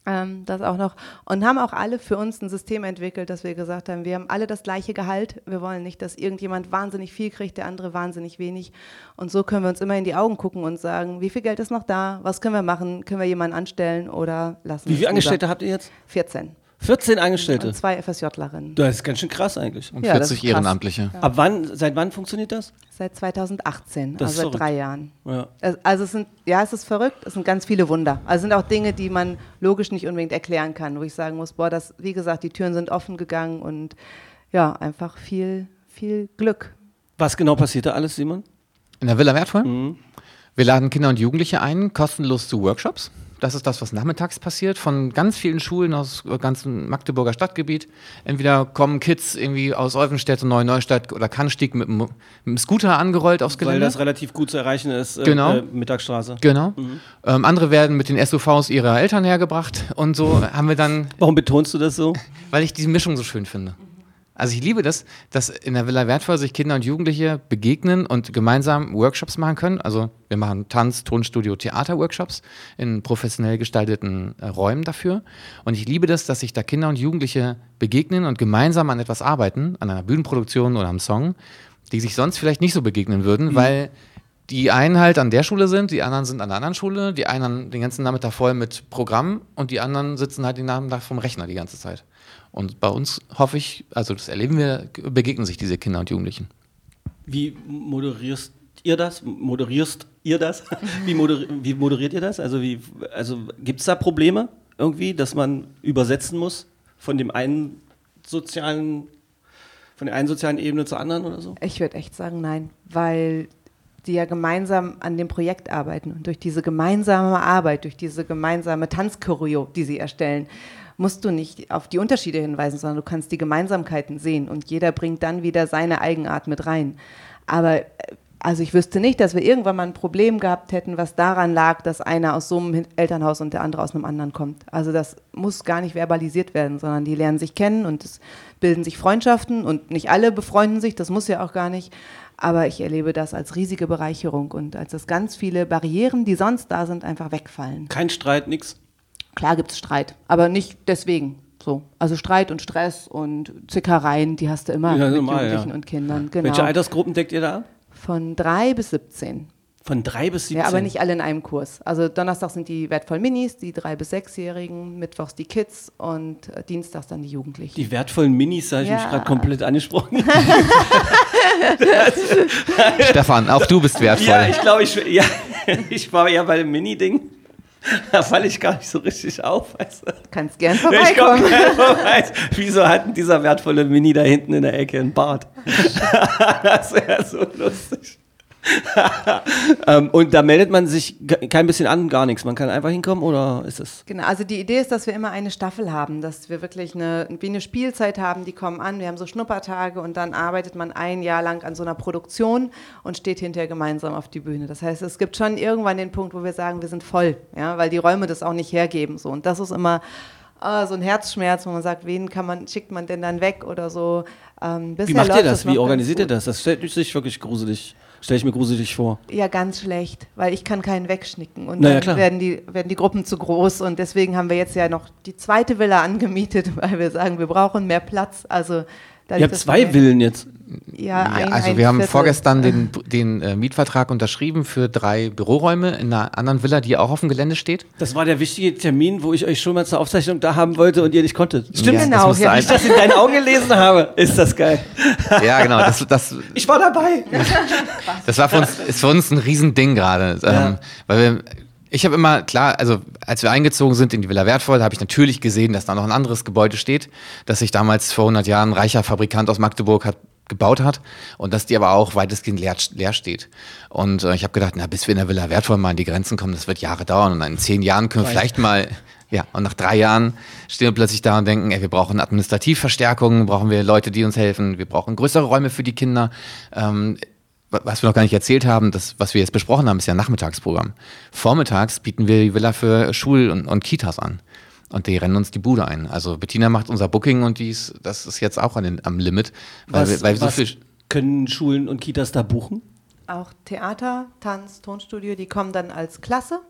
Ähm, das auch noch. Und haben auch alle für uns ein System entwickelt, dass wir gesagt haben, wir haben alle das gleiche Gehalt. Wir wollen nicht, dass irgendjemand wahnsinnig viel kriegt, der andere wahnsinnig wenig. Und so können wir uns immer in die Augen gucken und sagen, wie viel Geld ist noch da? Was können wir machen? Können wir jemanden anstellen oder lassen Wie viele Angestellte habt ihr jetzt? 14. 14 Angestellte. Und zwei FSJlerinnen. Das ist ganz schön krass eigentlich. Und Ja, das 40 ist krass. Ehrenamtliche. Ab wann, seit wann funktioniert das? Seit 2018, Das also seit verrückt. drei Jahren. Ja. Es- Also es sind, ja, es ist verrückt, es sind ganz viele Wunder. Also es sind auch Dinge, die man logisch nicht unbedingt erklären kann, wo ich sagen muss, boah, das, wie gesagt, die Türen sind offen gegangen und ja, einfach viel, viel Glück. Was genau passiert da alles, Simon? In der Villa Wertvoll? Mhm. Wir laden Kinder und Jugendliche ein, kostenlos zu Workshops. Das ist das, was nachmittags passiert, von ganz vielen Schulen aus äh, ganzen Magdeburger Stadtgebiet. Entweder kommen Kids irgendwie aus Olvenstedt und Neu-Neustadt oder Kannstieg mit, dem- mit dem Scooter angerollt aufs Weil Gelände. das relativ gut zu erreichen ist. Äh, Genau. Äh, Mittagsstraße. Genau. Ähm, andere werden mit den SUVs ihrer Eltern hergebracht und so haben wir dann, Warum betonst du das so? weil ich diese Mischung so schön finde. Also ich liebe das, dass in der Villa Wertvoll sich Kinder und Jugendliche begegnen und gemeinsam Workshops machen können. Also wir machen Tanz, Tonstudio, Theater-Workshops in professionell gestalteten äh, Räumen dafür. Und ich liebe das, dass sich da Kinder und Jugendliche begegnen und gemeinsam an etwas arbeiten, an einer Bühnenproduktion oder am Song, die sich sonst vielleicht nicht so begegnen würden, weil die einen halt an der Schule sind, die anderen sind an der anderen Schule, die einen den ganzen Nachmittag voll mit Programm und die anderen sitzen halt den Nachmittag vom Rechner die ganze Zeit. Und bei uns hoffe ich, also das erleben wir, begegnen sich diese Kinder und Jugendlichen. Wie moderierst ihr das? Moderierst ihr das? Wie, moder wie moderiert ihr das? Also, wie, also gibt es da Probleme irgendwie, dass man übersetzen muss von dem einen sozialen, von der einen sozialen Ebene zur anderen oder so? Ich würde echt sagen, nein, weil die ja gemeinsam an dem Projekt arbeiten. Und durch diese gemeinsame Arbeit, durch diese gemeinsame Tanzchoreo, die sie erstellen, musst du nicht auf die Unterschiede hinweisen, sondern du kannst die Gemeinsamkeiten sehen und jeder bringt dann wieder seine Eigenart mit rein. Aber äh, also ich wüsste nicht, dass wir irgendwann mal ein Problem gehabt hätten, was daran lag, dass einer aus so einem Elternhaus und der andere aus einem anderen kommt. Also das muss gar nicht verbalisiert werden, sondern die lernen sich kennen und es bilden sich Freundschaften und nicht alle befreunden sich, das muss ja auch gar nicht. Aber ich erlebe das als riesige Bereicherung und als dass ganz viele Barrieren, die sonst da sind, einfach wegfallen. Kein Streit, nix. Klar gibt es Streit, aber nicht deswegen. So. Also Streit und Stress und Zickereien, die hast du immer Ja, mit normal, Jugendlichen ja. und Kindern. Genau. Welche Altersgruppen deckt ihr da? Von drei bis 17. Von drei bis 17? Ja, aber nicht alle in einem Kurs. Also Donnerstag sind die wertvollen Minis, die drei bis sechsjährigen, Mittwochs die Kids und äh, Dienstags dann die Jugendlichen. Die wertvollen Minis, da habe ich mich Ja. gerade komplett angesprochen. Stefan, auch du bist wertvoll. ja, ich glaube, ich, ja, ich war ja bei dem Mini-Ding. Da falle ich gar nicht so richtig auf. Weißt du? Kannst gern Ich komm vorbeikommen. gerne vorbei. Wieso hat denn dieser wertvolle Mini da hinten in der Ecke einen Bart? das wäre so lustig. ähm, und da meldet man sich kein bisschen an, gar nichts. Man kann einfach hinkommen oder ist es? Genau, also die Idee ist, dass wir immer eine Staffel haben, dass wir wirklich eine, wie eine Spielzeit haben, die kommen an, wir haben so Schnuppertage und dann arbeitet man ein Jahr lang an so einer Produktion und steht hinterher gemeinsam auf die Bühne. Das heißt, es gibt schon irgendwann den Punkt, wo wir sagen, wir sind voll, ja, weil die Räume das auch nicht hergeben. So. Und das ist immer ah, so ein Herzschmerz, wo man sagt, wen kann man, schickt man denn dann weg oder so. Ähm, Wie macht ihr das? Wie organisiert ihr das? Das stellt sich wirklich gruselig. Stelle ich mir gruselig vor. Ja, ganz schlecht, weil ich kann keinen wegschnicken und Na ja, dann werden die, werden die Gruppen zu groß und deswegen haben wir jetzt ja noch die zweite Villa angemietet, weil wir sagen, wir brauchen mehr Platz. Also Ihr habt zwei Villen jetzt. Ja, Ja, ein, also ein wir haben Viertel. vorgestern den, den äh, Mietvertrag unterschrieben für drei Büroräume in einer anderen Villa, die auch auf dem Gelände steht. Das war der wichtige Termin, wo ich euch schon mal zur Aufzeichnung da haben wollte und ihr nicht konntet. Stimmt, Ja, Genau, das ja. ich das in deinen Augen gelesen habe. Ist das geil. Ja, genau. Das, das, Ich war dabei. das war für uns, ist für uns ein Riesending gerade. Ja. Ähm, weil wir, ich habe immer, klar, also als wir eingezogen sind in die Villa Wertvoll, habe ich natürlich gesehen, dass da noch ein anderes Gebäude steht, das sich damals vor 100 Jahren ein reicher Fabrikant aus Magdeburg hat gebaut hat und dass die aber auch weitestgehend leer, leer steht. Und äh, ich habe gedacht, na, bis wir in der Villa Wertvoll mal an die Grenzen kommen, das wird Jahre dauern und in zehn Jahren können wir vielleicht mal, ja, und nach drei Jahren stehen wir plötzlich da und denken, ey, wir brauchen Administrativverstärkung, brauchen wir Leute, die uns helfen, wir brauchen größere Räume für die Kinder. Ähm, wa- was wir noch gar nicht erzählt haben, das, was wir jetzt besprochen haben, ist ja ein Nachmittagsprogramm. Vormittags bieten wir die Villa für Schul- und, und Kitas an. Und die rennen uns die Bude ein. Also Bettina macht unser Booking und dies, das ist jetzt auch an den, am Limit. Weil, Was, wir, weil wir so was viel. können Schulen und Kitas da buchen? Auch Theater, Tanz, Tonstudio, die kommen dann als Klasse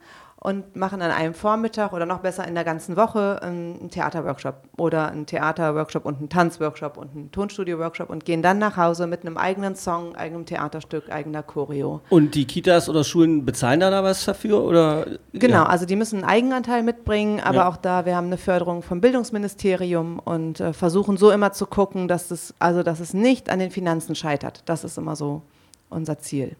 und machen an einem Vormittag oder noch besser in der ganzen Woche einen Theaterworkshop oder einen Theaterworkshop und einen Tanzworkshop und einen Tonstudio-Workshop und gehen dann nach Hause mit einem eigenen Song, eigenem Theaterstück, eigener Choreo. Und die Kitas oder Schulen bezahlen da, da was dafür? Oder? Genau, Ja. also die müssen einen Eigenanteil mitbringen, aber Ja. auch da, wir haben eine Förderung vom Bildungsministerium und äh, versuchen so immer zu gucken, dass es, also dass es nicht an den Finanzen scheitert. Das ist immer so unser Ziel.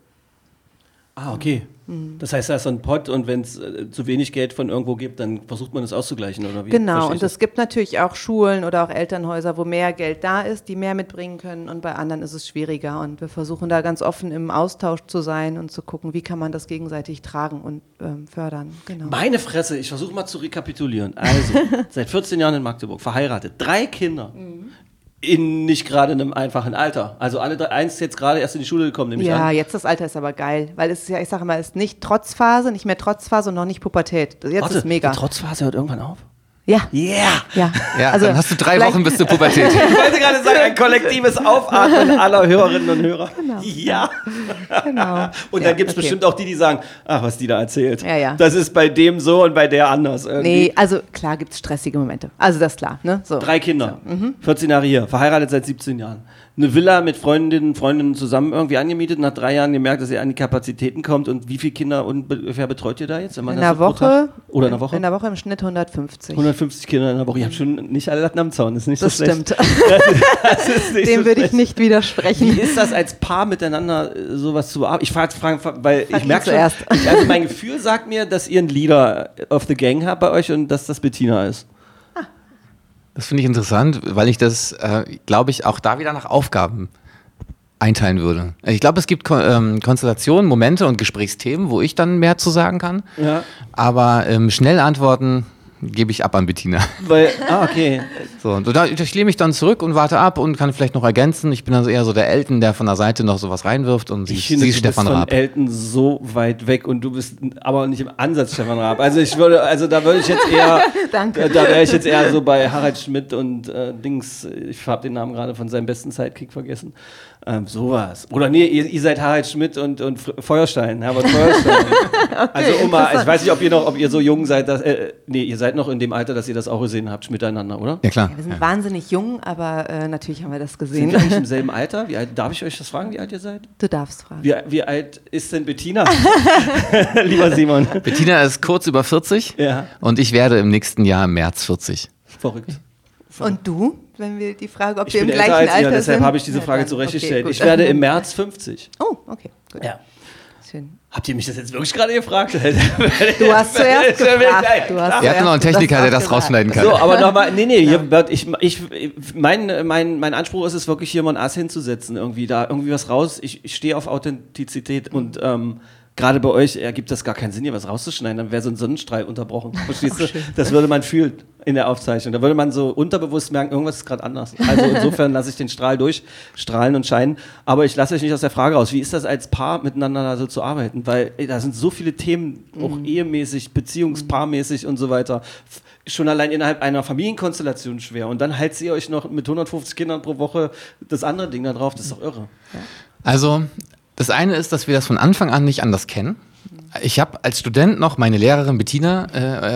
Ah, okay. Mhm. Das heißt, da ist so ein Pott und wenn es äh, zu wenig Geld von irgendwo gibt, dann versucht man es auszugleichen, oder wie? Genau, und es gibt natürlich auch Schulen oder auch Elternhäuser, wo mehr Geld da ist, die mehr mitbringen können und bei anderen ist es schwieriger. Und wir versuchen da ganz offen im Austausch zu sein und zu gucken, wie kann man das gegenseitig tragen und ähm, fördern. Genau. Meine Fresse, ich versuche mal zu rekapitulieren. Also, seit 14 Jahren in Magdeburg, verheiratet, drei Kinder. Mhm. In nicht gerade einem einfachen Alter. Also alle drei, eins ist jetzt gerade erst in die Schule gekommen, nehme ich Ja, an. jetzt das Alter ist aber geil, weil es ist ja, ich sage mal, es ist nicht Trotzphase, nicht mehr Trotzphase und noch nicht Pubertät. Jetzt Warte, ist mega. die Trotzphase hört irgendwann auf. Ja, Yeah! ja. Ja, Also, dann hast du drei Wochen bis zur Pubertät. Ich wollte gerade sagen, ein kollektives Aufatmen aller Hörerinnen und Hörer. Ja. Genau. Und Ja, dann gibt es okay. bestimmt auch die, die sagen, ach, was die da erzählt. Ja, ja. Das ist bei dem so und bei der anders. Irgendwie. Nee, also klar gibt es stressige Momente. Also das ist klar. Ne? So. Drei Kinder, Mhm. 14 Jahre hier, verheiratet seit 17 Jahren. Eine Villa mit Freundinnen Freundinnen zusammen irgendwie angemietet, nach drei Jahren gemerkt, dass ihr an die Kapazitäten kommt. Und wie viele Kinder ungefähr betreut ihr da jetzt? In das der so Woche. Oder in der Woche? In der Woche im Schnitt 150. 150 Kinder in der Woche. Ich habe schon nicht alle Latten am Zaun, das ist nicht das so schlecht. stimmt. Das nicht Dem so würde ich nicht Wie widersprechen. ist das als Paar miteinander äh, sowas zu bearbeiten? Ich frage, frage, weil Frag ich merke schon, zuerst. ich, also mein Gefühl sagt mir, dass ihr ein Leader of the Gang habt bei euch und dass das Bettina ist. Das finde ich interessant, weil ich das, äh, glaube ich, auch da wieder nach Aufgaben einteilen würde. Ich glaube, es gibt Ko ähm, Konstellationen, Momente und Gesprächsthemen, wo ich dann mehr zu sagen kann. Ja. Aber ähm, schnell antworten gebe ich ab an Bettina. Weil, ah, okay. So, und da, ich lehne mich dann zurück und warte ab und kann vielleicht noch ergänzen. Ich bin also eher so der Elton, der von der Seite noch sowas reinwirft und sie, Ich finde, sie du Stefan bist von Raab. Elton so weit weg und du bist aber nicht im Ansatz Stefan Raab. Also ich würde, also da würde ich jetzt eher, Danke. da wäre ich jetzt eher so bei Harald Schmidt und äh, Dings, ich habe den Namen gerade von seinem besten Sidekick vergessen. Ähm, sowas. Oder nee, ihr, ihr seid Harald Schmidt und, und Feuerstein, Herbert Feuerstein. also um mal, ich weiß nicht, ob ihr noch, ob ihr so jung seid, dass, äh, nee, ihr seid noch in dem Alter, dass ihr das auch gesehen habt miteinander, oder? Ja, klar. Wir sind wahnsinnig jung, aber äh, natürlich haben wir das Sind gesehen. wir eigentlich im selben Alter? Wie alt, darf ich euch das fragen, wie alt ihr seid? Du darfst fragen. Wie, wie alt ist denn Bettina? Lieber Simon. Bettina ist kurz über 40 Ja. und ich werde im nächsten Jahr im März 40. Verrückt. Und du, wenn wir die Frage, ob Ich wir im gleichen als Alter ihr, deshalb sind? habe ich diese Ja, Frage dann, zurechtgestellt. okay, ich werde im März 50. Oh, okay, gut. Ja. Schön. Habt ihr mich das jetzt wirklich gerade gefragt? Du hast zuerst gefragt. Du hast Wir hatten noch einen Techniker, der das rausschneiden kann. So, aber nochmal, nee, nee, hier, wird- ich, ich, mein, mein, mein Anspruch ist es wirklich, hier mal ein Ass hinzusetzen, irgendwie da, irgendwie was raus. Ich, ich stehe auf Authentizität und ähm, gerade bei euch ergibt das gar keinen Sinn, hier was rauszuschneiden, dann wäre so ein Sonnenstrahl unterbrochen. Verstehst du? Das würde man fühlen in der Aufzeichnung. Da würde man so unterbewusst merken, irgendwas ist gerade anders. Also insofern lasse ich den Strahl durchstrahlen und scheinen. Aber ich lasse euch nicht aus der Frage raus, wie ist das als Paar miteinander da so zu arbeiten? Weil ey, da sind so viele Themen, auch ehemäßig, beziehungspaarmäßig und so weiter. Schon allein innerhalb einer Familienkonstellation schwer. Und dann haltet ihr euch noch mit 150 Kindern pro Woche das andere Ding da drauf. Das ist doch irre. Also, das eine ist, dass wir das von Anfang an nicht anders kennen. Ich habe als Student noch meine Lehrerin Bettina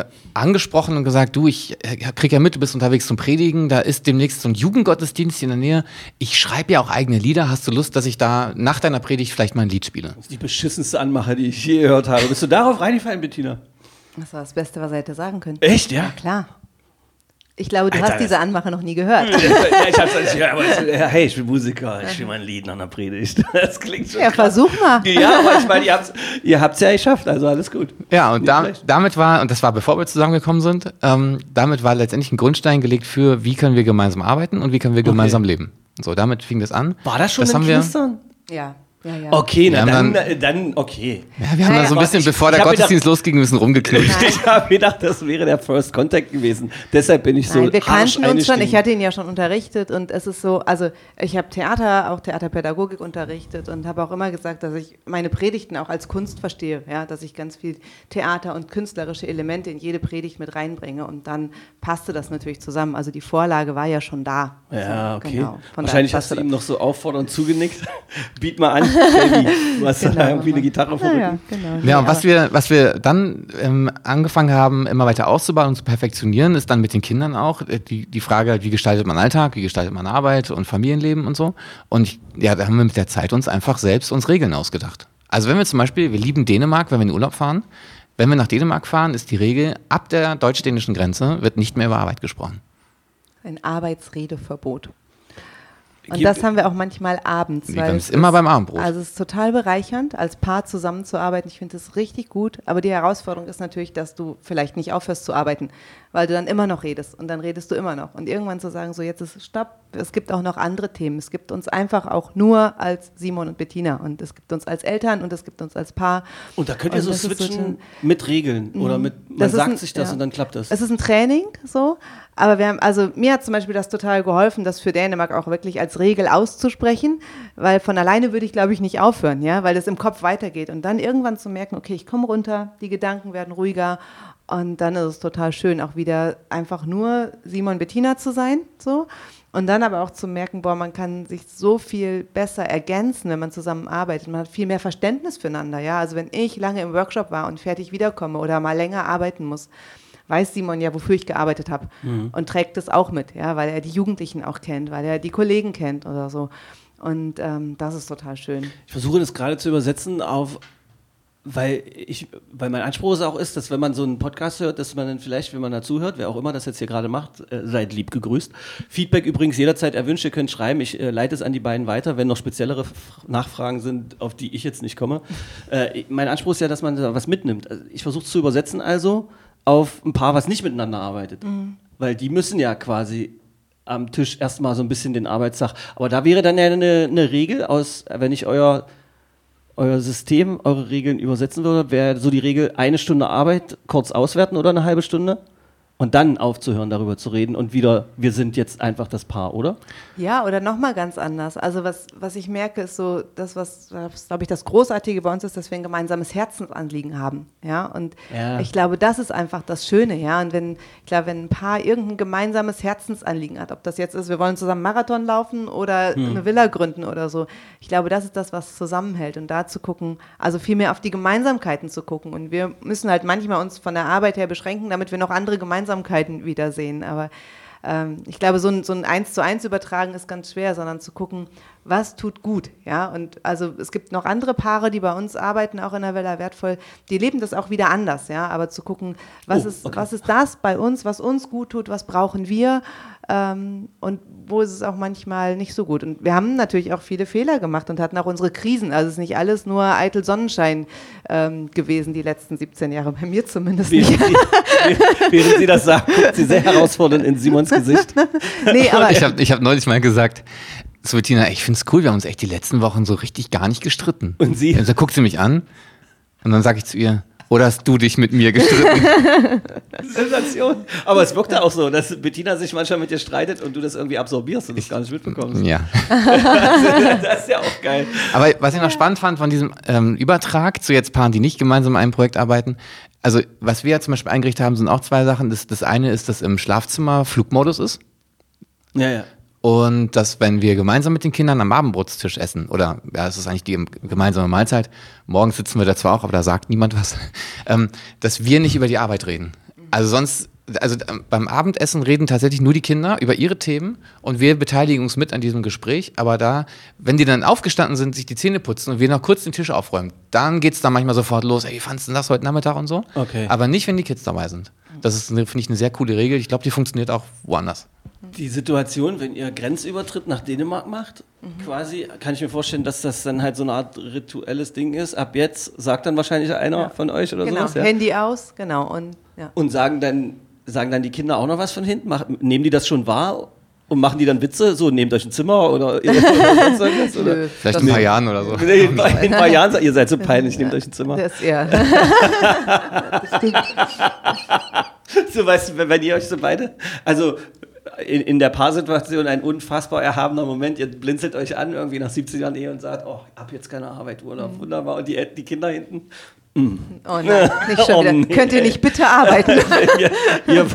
äh, angesprochen und gesagt, du, ich äh, krieg ja mit, du bist unterwegs zum Predigen, da ist demnächst so ein Jugendgottesdienst in der Nähe. Ich schreibe ja auch eigene Lieder. Hast du Lust, dass ich da nach deiner Predigt vielleicht mal ein Lied spiele? Das ist die beschissenste Anmache, die ich je gehört habe. Bist du darauf reingefallen, Bettina? Das war das Beste, was er hätte sagen können. Echt, ja? Klar. Ich glaube, du Alter, hast diese Anmache noch nie gehört. ja, ich hab's nicht gehört, aber ja, hey, ich bin Musiker, ich spiele mal ein Lied nach einer Predigt. Das klingt schon Ja, krass. versuch mal. Ja, aber ich meine, ihr habt's, ihr habt's ja geschafft, also alles gut. Ja, und da, damit war, und das war bevor wir zusammengekommen sind, ähm, damit war letztendlich ein Grundstein gelegt für, wie können wir gemeinsam arbeiten und wie können wir gemeinsam leben. So, damit fing das an. War das schon das mit haben wir? Ja, ja, ja. Okay, na haben dann, dann, okay. Ja, wir haben da so ein bisschen, ich- bevor ich der Gottesdienst losging, ein bisschen rumgeknutscht. Ich habe gedacht, das wäre der First Contact gewesen. Deshalb bin ich so Nein, wir kannten uns schon. Ich hatte ihn ja schon unterrichtet und es ist so, also ich habe Theater, auch Theaterpädagogik unterrichtet und habe auch immer gesagt, dass ich meine Predigten auch als Kunst verstehe, ja, dass ich ganz viel Theater und künstlerische Elemente in jede Predigt mit reinbringe und dann passte das natürlich zusammen. Also die Vorlage war ja schon da. Ja, So, okay. genau. Wahrscheinlich hast du ihm noch so auffordernd zugenickt. Biet mal an, Baby. Du hast Genau. da irgendwie eine Gitarre vor. Ja, genau. Ja, und was wir, was wir dann ähm, angefangen haben, immer weiter auszubauen und zu perfektionieren, ist dann mit den Kindern auch äh, die, die Frage, halt, wie gestaltet man Alltag, wie gestaltet man Arbeit und Familienleben und so. Und ich, ja, da haben wir mit der Zeit uns einfach selbst uns Regeln ausgedacht. Also wenn wir zum Beispiel, wir lieben Dänemark, wenn wir in den Urlaub fahren, wenn wir nach Dänemark fahren, ist die Regel, ab der deutsch-dänischen Grenze wird nicht mehr über Arbeit gesprochen. Ein Arbeitsredeverbot. Und Gibt- das haben wir auch manchmal abends. Wir haben es es immer beim Abendbrot. Also es ist total bereichernd, als Paar zusammenzuarbeiten. Ich finde das richtig gut. Aber die Herausforderung ist natürlich, dass du vielleicht nicht aufhörst zu arbeiten, weil du dann immer noch redest und dann redest du immer noch. Und irgendwann zu sagen, so jetzt ist Stopp, es gibt auch noch andere Themen. Es gibt uns einfach auch nur als Simon und Bettina und es gibt uns als Eltern und es gibt uns als Paar. Und da könnt ihr Und so ist so switchen ein- mit Regeln oder mit, man sagt ein- sich das ja. und dann klappt das. Es ist ein Training so, aber wir haben, also mir hat zum Beispiel das total geholfen, das für Dänemark auch wirklich als Regel auszusprechen, weil von alleine würde ich, glaube ich, nicht aufhören, ja, weil es im Kopf weitergeht und dann irgendwann zu merken, okay, ich komme runter, die Gedanken werden ruhiger und dann ist es total schön, auch wieder einfach nur Simon Bettina zu sein, so. Und dann aber auch zu merken, boah, man kann sich so viel besser ergänzen, wenn man zusammenarbeitet. Man hat viel mehr Verständnis füreinander, ja. Also wenn ich lange im Workshop war und fertig wiederkomme oder mal länger arbeiten muss, weiß Simon ja, wofür ich gearbeitet habe und trägt das auch mit, ja, weil er die Jugendlichen auch kennt, weil er die Kollegen kennt oder so. Und ähm, das ist total schön. Ich versuche das gerade zu übersetzen auf, weil ich, weil mein Anspruch es auch ist, dass wenn man so einen Podcast hört, dass man dann vielleicht, wenn man dazu hört, wer auch immer das jetzt hier gerade macht, äh, seid lieb gegrüßt. Feedback übrigens jederzeit erwünscht, ihr könnt schreiben, ich äh, leite es an die beiden weiter, wenn noch speziellere F Nachfragen sind, auf die ich jetzt nicht komme. Äh, mein Anspruch ist ja, dass man da was mitnimmt. Also ich versuche es zu übersetzen also auf ein Paar, was nicht miteinander arbeitet. Weil die müssen ja quasi am Tisch erstmal so ein bisschen den Arbeitstag. Aber da wäre dann ja eine, eine Regel aus, wenn ich euer, euer System, eure Regeln übersetzen würde, wäre so die Regel eine Stunde Arbeit kurz auswerten oder eine halbe Stunde. Und dann aufzuhören, darüber zu reden und wieder, wir sind jetzt einfach das Paar, oder? Ja, oder nochmal ganz anders. Also was, was ich merke, ist so, das, was, was glaube ich, das Großartige bei uns ist, dass wir ein gemeinsames Herzensanliegen haben. Ja, und Ja. ich glaube, das ist einfach das Schöne, ja. Und wenn, ich glaube, wenn ein Paar irgendein gemeinsames Herzensanliegen hat, ob das jetzt ist, wir wollen zusammen Marathon laufen oder eine Villa gründen oder so, ich glaube, das ist das, was zusammenhält. Und da zu gucken, also viel mehr auf die Gemeinsamkeiten zu gucken. Und wir müssen halt manchmal uns von der Arbeit her beschränken, damit wir noch andere Gemeinsamkeiten wiedersehen. Aber ähm, ich glaube, so ein, so ein Eins zu eins übertragen ist ganz schwer, sondern zu gucken, was tut gut, ja. Und also es gibt noch andere Paare, die bei uns arbeiten, auch in der Villa wertvoll, die leben das auch wieder anders, ja. Aber zu gucken, was Oh, ist, okay. was ist das bei uns, was uns gut tut, was brauchen wir ähm, und wo ist es auch manchmal nicht so gut. Und wir haben natürlich auch viele Fehler gemacht und hatten auch unsere Krisen. Also es ist nicht alles nur eitel Sonnenschein ähm, gewesen, die letzten 17 Jahre, bei mir zumindest Während nicht. sie, während sie das sagt, guckt sie sehr herausfordernd in Simons Gesicht. nee, aber Ich habe ich hab neulich mal gesagt, zu Bettina, ich finde es cool, wir haben uns echt die letzten Wochen so richtig gar nicht gestritten. Und sie? Und dann guckt sie mich an und dann sage ich zu ihr, oder hast du dich mit mir gestritten? Sensation. Aber es wirkt ja auch so, dass Bettina sich manchmal mit dir streitet und du das irgendwie absorbierst und das gar nicht mitbekommst. ja. Das ist ja auch geil. Aber was ich noch spannend fand von diesem ähm, Übertrag zu jetzt Paaren, die nicht gemeinsam an einem Projekt arbeiten, also was wir ja zum Beispiel eingerichtet haben, sind auch zwei Sachen. Das, das eine ist, dass im Schlafzimmer Flugmodus ist. Ja, ja. Und dass, wenn wir gemeinsam mit den Kindern am Abendbrotstisch essen, oder ja, es ist eigentlich die gemeinsame Mahlzeit, morgens sitzen wir da zwar auch, aber da sagt niemand was, ähm, dass wir nicht über die Arbeit reden. Also sonst, also ähm, beim Abendessen reden tatsächlich nur die Kinder über ihre Themen und wir beteiligen uns mit an diesem Gespräch, aber da, wenn die dann aufgestanden sind, sich die Zähne putzen und wir noch kurz den Tisch aufräumen, dann geht's dann manchmal sofort los, ey, wie fandest du denn das heute Nachmittag und so? Okay. Aber nicht, wenn die Kids dabei sind. Das ist, finde ich, eine sehr coole Regel. Ich glaube, die funktioniert auch woanders. Die Situation, wenn ihr Grenzübertritt nach Dänemark macht, quasi, kann ich mir vorstellen, dass das dann halt so eine Art rituelles Ding ist. Ab jetzt sagt dann wahrscheinlich einer von euch oder genau, sowas. Ja? Handy aus, genau. Und ja. Und sagen dann, sagen dann die Kinder auch noch was von hinten? Mach, nehmen die das schon wahr? Und machen die dann Witze? So, nehmt euch ein Zimmer oder, oder irgendwas? Oder? Nö, Vielleicht in ein paar Jahren oder so. Nee, in ein paar Jahren sagt ihr seid so peinlich, nehmt euch ein Zimmer. Das, ja. So, weißt du, wenn- ihr euch so beide, also in, in der Paarsituation ein unfassbar erhabener Moment, ihr blinzelt euch an, irgendwie nach 17 Jahren Ehe und sagt, oh, ab jetzt keine Arbeit, Urlaub, wunderbar. Und die, die Kinder hinten, Oh nein, nicht schon Oh wieder. nee. Könnt ihr nicht bitte arbeiten? ihr, ihr,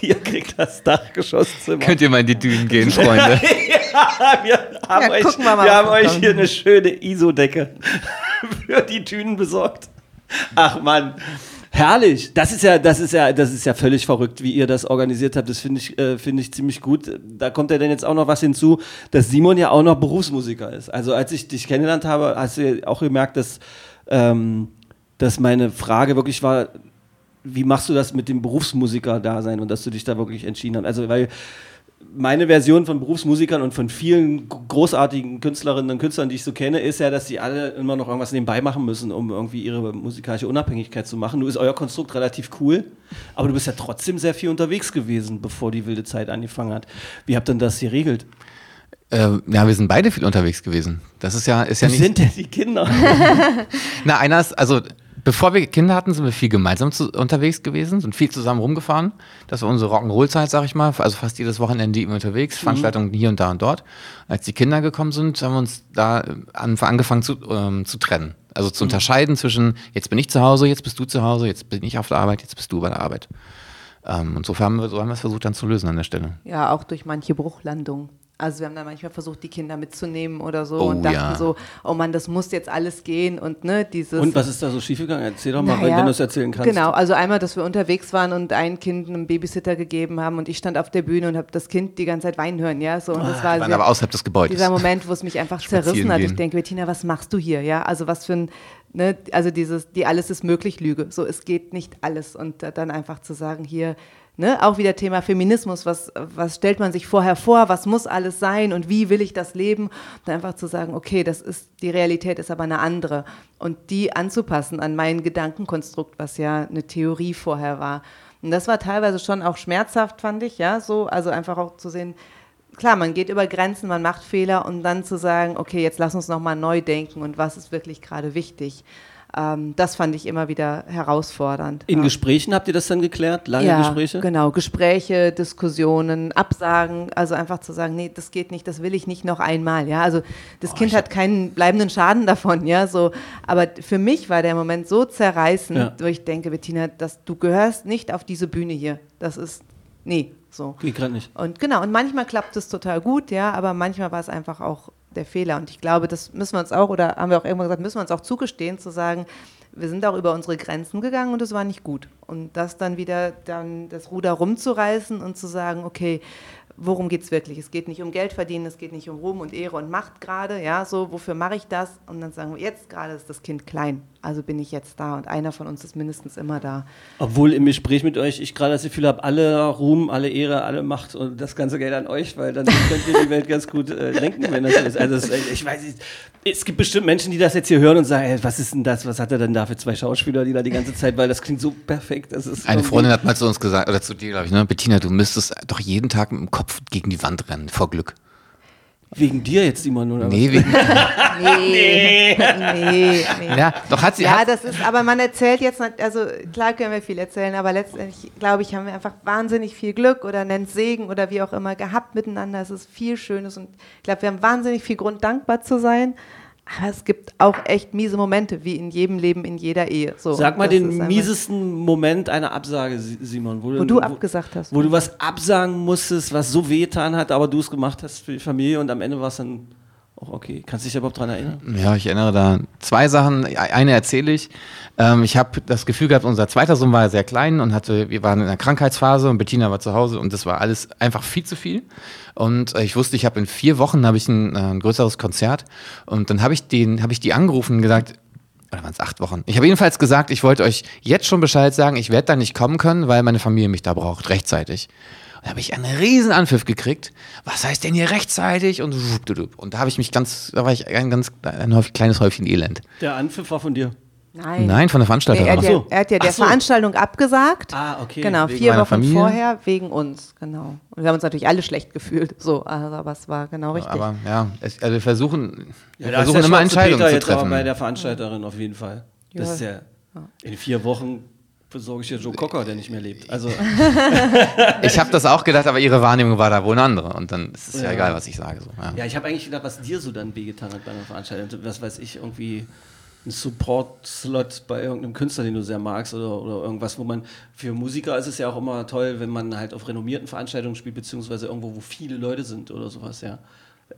ihr kriegt das Dachgeschosszimmer. Könnt ihr mal in die Dünen gehen, Freunde? ja, wir haben, Ja, euch, wir wir haben euch hier eine schöne ISO-Decke für die Dünen besorgt. Ach Mann. Herrlich. Das ist ja, das ist ja, das ist ja völlig verrückt, wie ihr das organisiert habt. Das finde ich, äh, finde ich ziemlich gut. Da kommt ja dann jetzt auch noch was hinzu, dass Simon ja auch noch Berufsmusiker ist. Also als ich dich kennengelernt habe, hast du ja auch gemerkt, dass, ähm, dass meine Frage wirklich war, wie machst du das mit dem Berufsmusiker-Dasein und dass du dich da wirklich entschieden hast? Also, weil meine Version von Berufsmusikern und von vielen großartigen Künstlerinnen und Künstlern, die ich so kenne, ist ja, dass sie alle immer noch irgendwas nebenbei machen müssen, um irgendwie ihre musikalische Unabhängigkeit zu machen. Du ist euer Konstrukt relativ cool, aber du bist ja trotzdem sehr viel unterwegs gewesen, bevor die wilde Zeit angefangen hat. Wie habt ihr denn das geregelt? Äh, ja, wir sind beide viel unterwegs gewesen. Das ist ja, ist ja Wo nicht. sind denn die Kinder? Na, einer ist, also bevor wir Kinder hatten, sind wir viel gemeinsam zu, unterwegs gewesen, sind viel zusammen rumgefahren. Das war unsere Rock'n'Roll-Zeit, sag ich mal. Also fast jedes Wochenende immer unterwegs, Veranstaltungen hier und da und dort. Als die Kinder gekommen sind, haben wir uns da äh, an, angefangen zu, ähm, zu trennen. Also zu unterscheiden zwischen, jetzt bin ich zu Hause, jetzt bist du zu Hause, jetzt bin ich auf der Arbeit, jetzt bist du bei der Arbeit. Ähm, und so haben wir, so haben wir es versucht dann zu lösen an der Stelle. Ja, auch durch manche Bruchlandungen. Also wir haben dann manchmal versucht, die Kinder mitzunehmen oder so Oh, und dachten ja. so, oh Mann, das muss jetzt alles gehen und ne, dieses. Und was ist da so schiefgegangen? Erzähl doch mal, Naja, wenn du es erzählen kannst. Genau, also einmal, dass wir unterwegs waren und ein Kind einem Babysitter gegeben haben und ich stand auf der Bühne und habe das Kind die ganze Zeit weinen hören, ja, so und das war Ah, waren sehr- aber außerhalb des Gebäudes. dieser Moment, wo es mich einfach zerrissen hat. Ich denke, Bettina, was machst du hier? Ja, also was für ein, ne, also dieses, die alles ist möglich Lüge. So, es geht nicht alles. Und äh, dann einfach zu sagen, hier, ne, auch wieder Thema Feminismus, was, was stellt man sich vorher vor, was muss alles sein und wie will ich das leben? Und einfach zu sagen, okay, das ist, die Realität ist aber eine andere. Und die anzupassen an mein Gedankenkonstrukt, was ja eine Theorie vorher war. Und das war teilweise schon auch schmerzhaft, fand ich, ja, so, also einfach auch zu sehen, klar, man geht über Grenzen, man macht Fehler und dann zu sagen, okay, jetzt lass uns nochmal neu denken und was ist wirklich gerade wichtig. Ähm, das fand ich immer wieder herausfordernd. In ja. Gesprächen habt ihr das dann geklärt? Lange ja, Gespräche? Genau, Gespräche, Diskussionen, Absagen, also einfach zu sagen, nee, das geht nicht, das will ich nicht noch einmal. Ja, also das Oh, Kind hat keinen bleibenden Schaden davon, ja, so. Aber für mich war der Moment so zerreißend, Ja. wo ich denke, Bettina, dass du gehörst nicht auf diese Bühne hier. Das ist, nee, so. Geht gerade nicht. Und genau, und manchmal klappt es total gut, ja, aber manchmal war es einfach auch der Fehler. Und ich glaube, das müssen wir uns auch, oder haben wir auch irgendwann gesagt, müssen wir uns auch zugestehen, zu sagen, wir sind auch über unsere Grenzen gegangen und es war nicht gut. Und das dann wieder, dann das Ruder rumzureißen und zu sagen, okay, worum geht es wirklich? Es geht nicht um Geld verdienen, es geht nicht um Ruhm und Ehre und Macht gerade, ja, so, wofür mache ich das? Und dann sagen wir, jetzt gerade ist das Kind klein, also bin ich jetzt da und einer von uns ist mindestens immer da. Obwohl im Gespräch mit euch ich gerade das Gefühl habe, alle Ruhm, alle Ehre, alle Macht und das ganze Geld an euch, weil dann könnt ihr die Welt ganz gut äh, lenken, wenn das so ist. Also es, ich weiß nicht, es gibt bestimmt Menschen, die das jetzt hier hören und sagen, ey, was ist denn das, was hat er denn da für zwei Schauspieler, die da die ganze Zeit, weil das klingt so perfekt. Das ist Eine Freundin hat mal zu uns gesagt, oder zu dir, glaube ich, ne? Bettina, du müsstest doch jeden Tag mit dem Kopf gegen die Wand rennen, vor Glück. Wegen dir jetzt, Simon, oder Nee, wegen, Nee, nee, nee. ja, doch hat sie, Ja, hat, das ist, aber man erzählt jetzt, also klar können wir viel erzählen, aber letztendlich, glaube ich, haben wir einfach wahnsinnig viel Glück oder nennt Segen oder wie auch immer gehabt miteinander. Es ist viel Schönes und ich glaube, wir haben wahnsinnig viel Grund, dankbar zu sein. Aber es gibt auch echt miese Momente, wie in jedem Leben, in jeder Ehe. So, Sag mal den miesesten Moment einer Absage, Si- Simon. Wo du abgesagt hast. Wo du was absagen musstest, was so wehgetan hat, aber du es gemacht hast für die Familie und am Ende war es dann auch okay. Kannst du dich überhaupt daran erinnern? Ja, ich erinnere da zwei Sachen. Eine erzähle ich. Ähm, ich habe das Gefühl gehabt, unser zweiter Sohn war sehr klein und hatte, wir waren in einer Krankheitsphase und Bettina war zu Hause und das war alles einfach viel zu viel. Und äh, ich wusste, ich habe in vier Wochen habe ich ein, äh, ein größeres Konzert und dann habe ich den, habe ich die angerufen und gesagt, oder waren es acht Wochen? Ich habe jedenfalls gesagt, ich wollte euch jetzt schon Bescheid sagen, ich werde da nicht kommen können, weil meine Familie mich da braucht, rechtzeitig. Und da habe ich einen riesen Anpfiff gekriegt. Was heißt denn hier rechtzeitig? Und, und da habe ich mich ganz, da war ich ein ganz ein Häuf- kleines Häufchen Elend. Der Anpfiff war von dir. Nein. Nein, von der Nee, Veranstalterin. er, ja, so. er hat ja der so. Veranstaltung abgesagt. Ah, okay. Genau, Wegen vier Wochen Familie. vorher wegen uns, genau. Und wir haben uns natürlich alle schlecht gefühlt, so, also, aber es war genau richtig. Aber ja, es, also wir versuchen, wir Ja, da ist versuchen immer Entscheidungen Peter zu jetzt aber treffen. bei der Veranstalterin auf jeden Fall. Das Ja. ist ja, in vier Wochen besorge ich dir Joe Cocker, der nicht mehr lebt. Also, Ich habe das auch gedacht, aber ihre Wahrnehmung war da wohl eine andere. Und dann ist es ja, Ja. egal, was ich sage. So. Ja. ja, ich habe eigentlich gedacht, was dir so dann wehgetan hat bei einer Veranstaltung. Was weiß ich, irgendwie ein Support-Slot bei irgendeinem Künstler, den du sehr magst oder, oder irgendwas, wo man, für Musiker ist es ja auch immer toll, wenn man halt auf renommierten Veranstaltungen spielt, beziehungsweise irgendwo, wo viele Leute sind oder sowas, ja.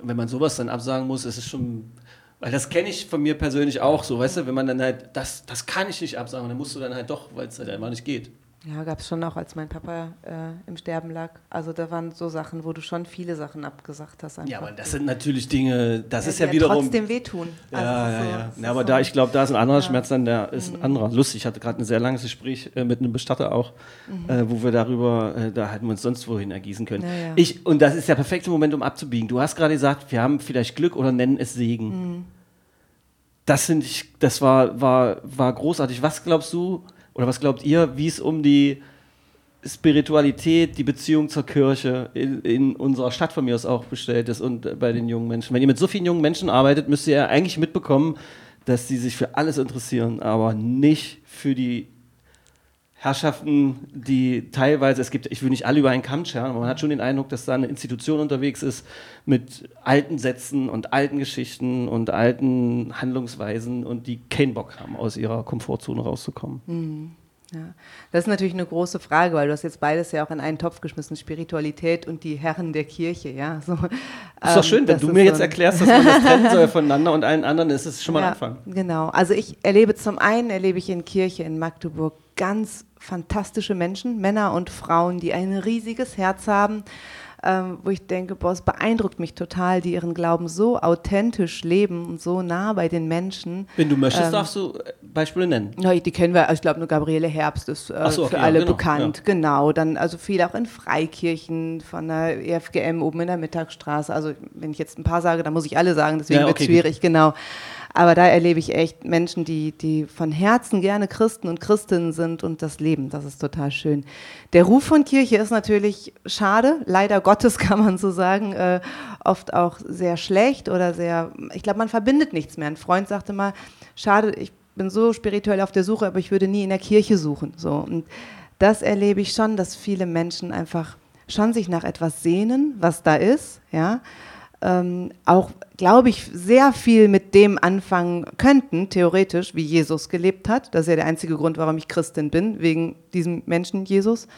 Wenn man sowas dann absagen muss, ist es schon, weil das kenne ich von mir persönlich auch so, weißt du, wenn man dann halt, das, das kann ich nicht absagen, dann musst du dann halt doch, weil es halt einfach nicht geht. Ja, gab es schon auch, als mein Papa äh, im Sterben lag. Also da waren so Sachen, wo du schon viele Sachen abgesagt hast. Einfach. Ja, aber das sind natürlich Dinge, das ist die ja wiederum. trotzdem wehtun. Also Ja, ja, so- ja. ja aber so- da, ich glaube, da ist ein anderer Schmerz dann, der ist ein anderer. Lustig, ich hatte gerade ein sehr langes Gespräch äh, mit einem Bestatter auch, äh, wo wir darüber, äh, da hätten wir uns sonst wohin ergießen können. Ja, ja. Ich, und das ist der perfekte Moment, um abzubiegen. Du hast gerade gesagt, wir haben vielleicht Glück oder nennen es Segen. Das finde ich, das war, war, war großartig. Was glaubst du, oder was glaubt ihr, wie es um die Spiritualität, die Beziehung zur Kirche in, in unserer Stadt von mir aus auch bestellt ist und bei den jungen Menschen. Wenn ihr mit so vielen jungen Menschen arbeitet, müsst ihr ja eigentlich mitbekommen, dass sie sich für alles interessieren, aber nicht für die Herrschaften, die teilweise, es gibt, ich will nicht alle über einen Kamm scheren, aber man hat schon den Eindruck, dass da eine Institution unterwegs ist mit alten Sätzen und alten Geschichten und alten Handlungsweisen und die keinen Bock haben, aus ihrer Komfortzone rauszukommen. Ja. Das ist natürlich eine große Frage, weil du hast jetzt beides ja auch in einen Topf geschmissen, Spiritualität und die Herren der Kirche, ja. So, Ist doch ähm, schön, wenn das du mir so jetzt ein- erklärst, dass man das trennen soll voneinander und allen anderen, ist es schon mal ein ja, Anfang. Genau. Also ich erlebe zum einen, erlebe ich in Kirche in Magdeburg ganz fantastische Menschen, Männer und Frauen, die ein riesiges Herz haben, ähm, wo ich denke, boah, es beeindruckt mich total, die ihren Glauben so authentisch leben und so nah bei den Menschen. Wenn du möchtest, Ähm, darfst du äh, Beispiele nennen. Ja, die kennen wir, ich glaube nur Gabriele Herbst ist äh, so, okay, für ja, alle genau, bekannt. Genau, dann also viel auch in Freikirchen von der EFGM oben in der Mittagsstraße. Also wenn ich jetzt ein paar sage, dann muss ich alle sagen, deswegen Ja, wird okay, es schwierig, genau. Aber da erlebe ich echt Menschen, die, die von Herzen gerne Christen und Christinnen sind und das leben. Das ist total schön. Der Ruf von Kirche ist natürlich schade, leider Gottes kann man so sagen, äh, oft auch sehr schlecht oder sehr, ich glaube, man verbindet nichts mehr. Ein Freund sagte mal, schade, ich bin so spirituell auf der Suche, aber ich würde nie in der Kirche suchen. So. Und das erlebe ich schon, dass viele Menschen einfach schon sich nach etwas sehnen, was da ist, ja. Ähm, auch, glaube ich, sehr viel mit dem anfangen könnten, theoretisch, wie Jesus gelebt hat. Das ist ja der einzige Grund, warum ich Christin bin, wegen diesem Menschen Jesus.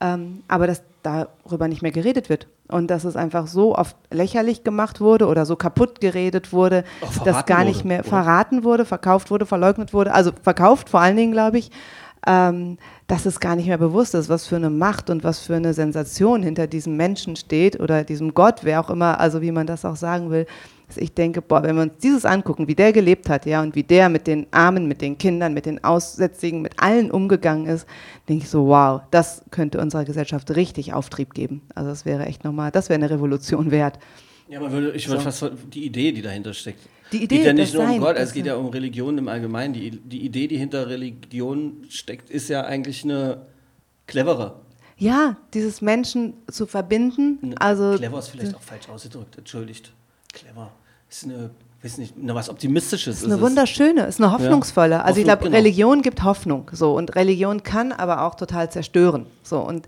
Ähm, aber dass darüber nicht mehr geredet wird. Und dass es einfach so oft lächerlich gemacht wurde oder so kaputt geredet wurde, dass gar nicht mehr oder? verraten wurde, verkauft wurde, verleugnet wurde. Also verkauft vor allen Dingen, glaube ich ähm, dass es gar nicht mehr bewusst ist, was für eine Macht und was für eine Sensation hinter diesem Menschen steht oder diesem Gott, wer auch immer, also wie man das auch sagen will. Dass ich denke, boah, wenn wir uns dieses angucken, wie der gelebt hat, ja, und wie der mit den Armen, mit den Kindern, mit den Aussätzigen, mit allen umgegangen ist, denke ich so, wow, das könnte unserer Gesellschaft richtig Auftrieb geben. Also das wäre echt nochmal, das wäre eine Revolution wert. Ja, man würde, ich würde so. fast die Idee, die dahinter steckt. Die Idee, geht ja nicht nur um Gott, es geht ja um Religion im Allgemeinen. Die, die Idee, die hinter Religion steckt, ist ja eigentlich eine clevere. Ja, dieses Menschen zu verbinden. Also clever ist vielleicht auch falsch ausgedrückt, entschuldigt. Clever ist eine, weiß nicht, eine was Optimistisches. Ist eine ist wunderschöne, ist eine hoffnungsvolle. Ja, also ich glaube, genau. Religion gibt Hoffnung. So und Religion kann aber auch total zerstören. So und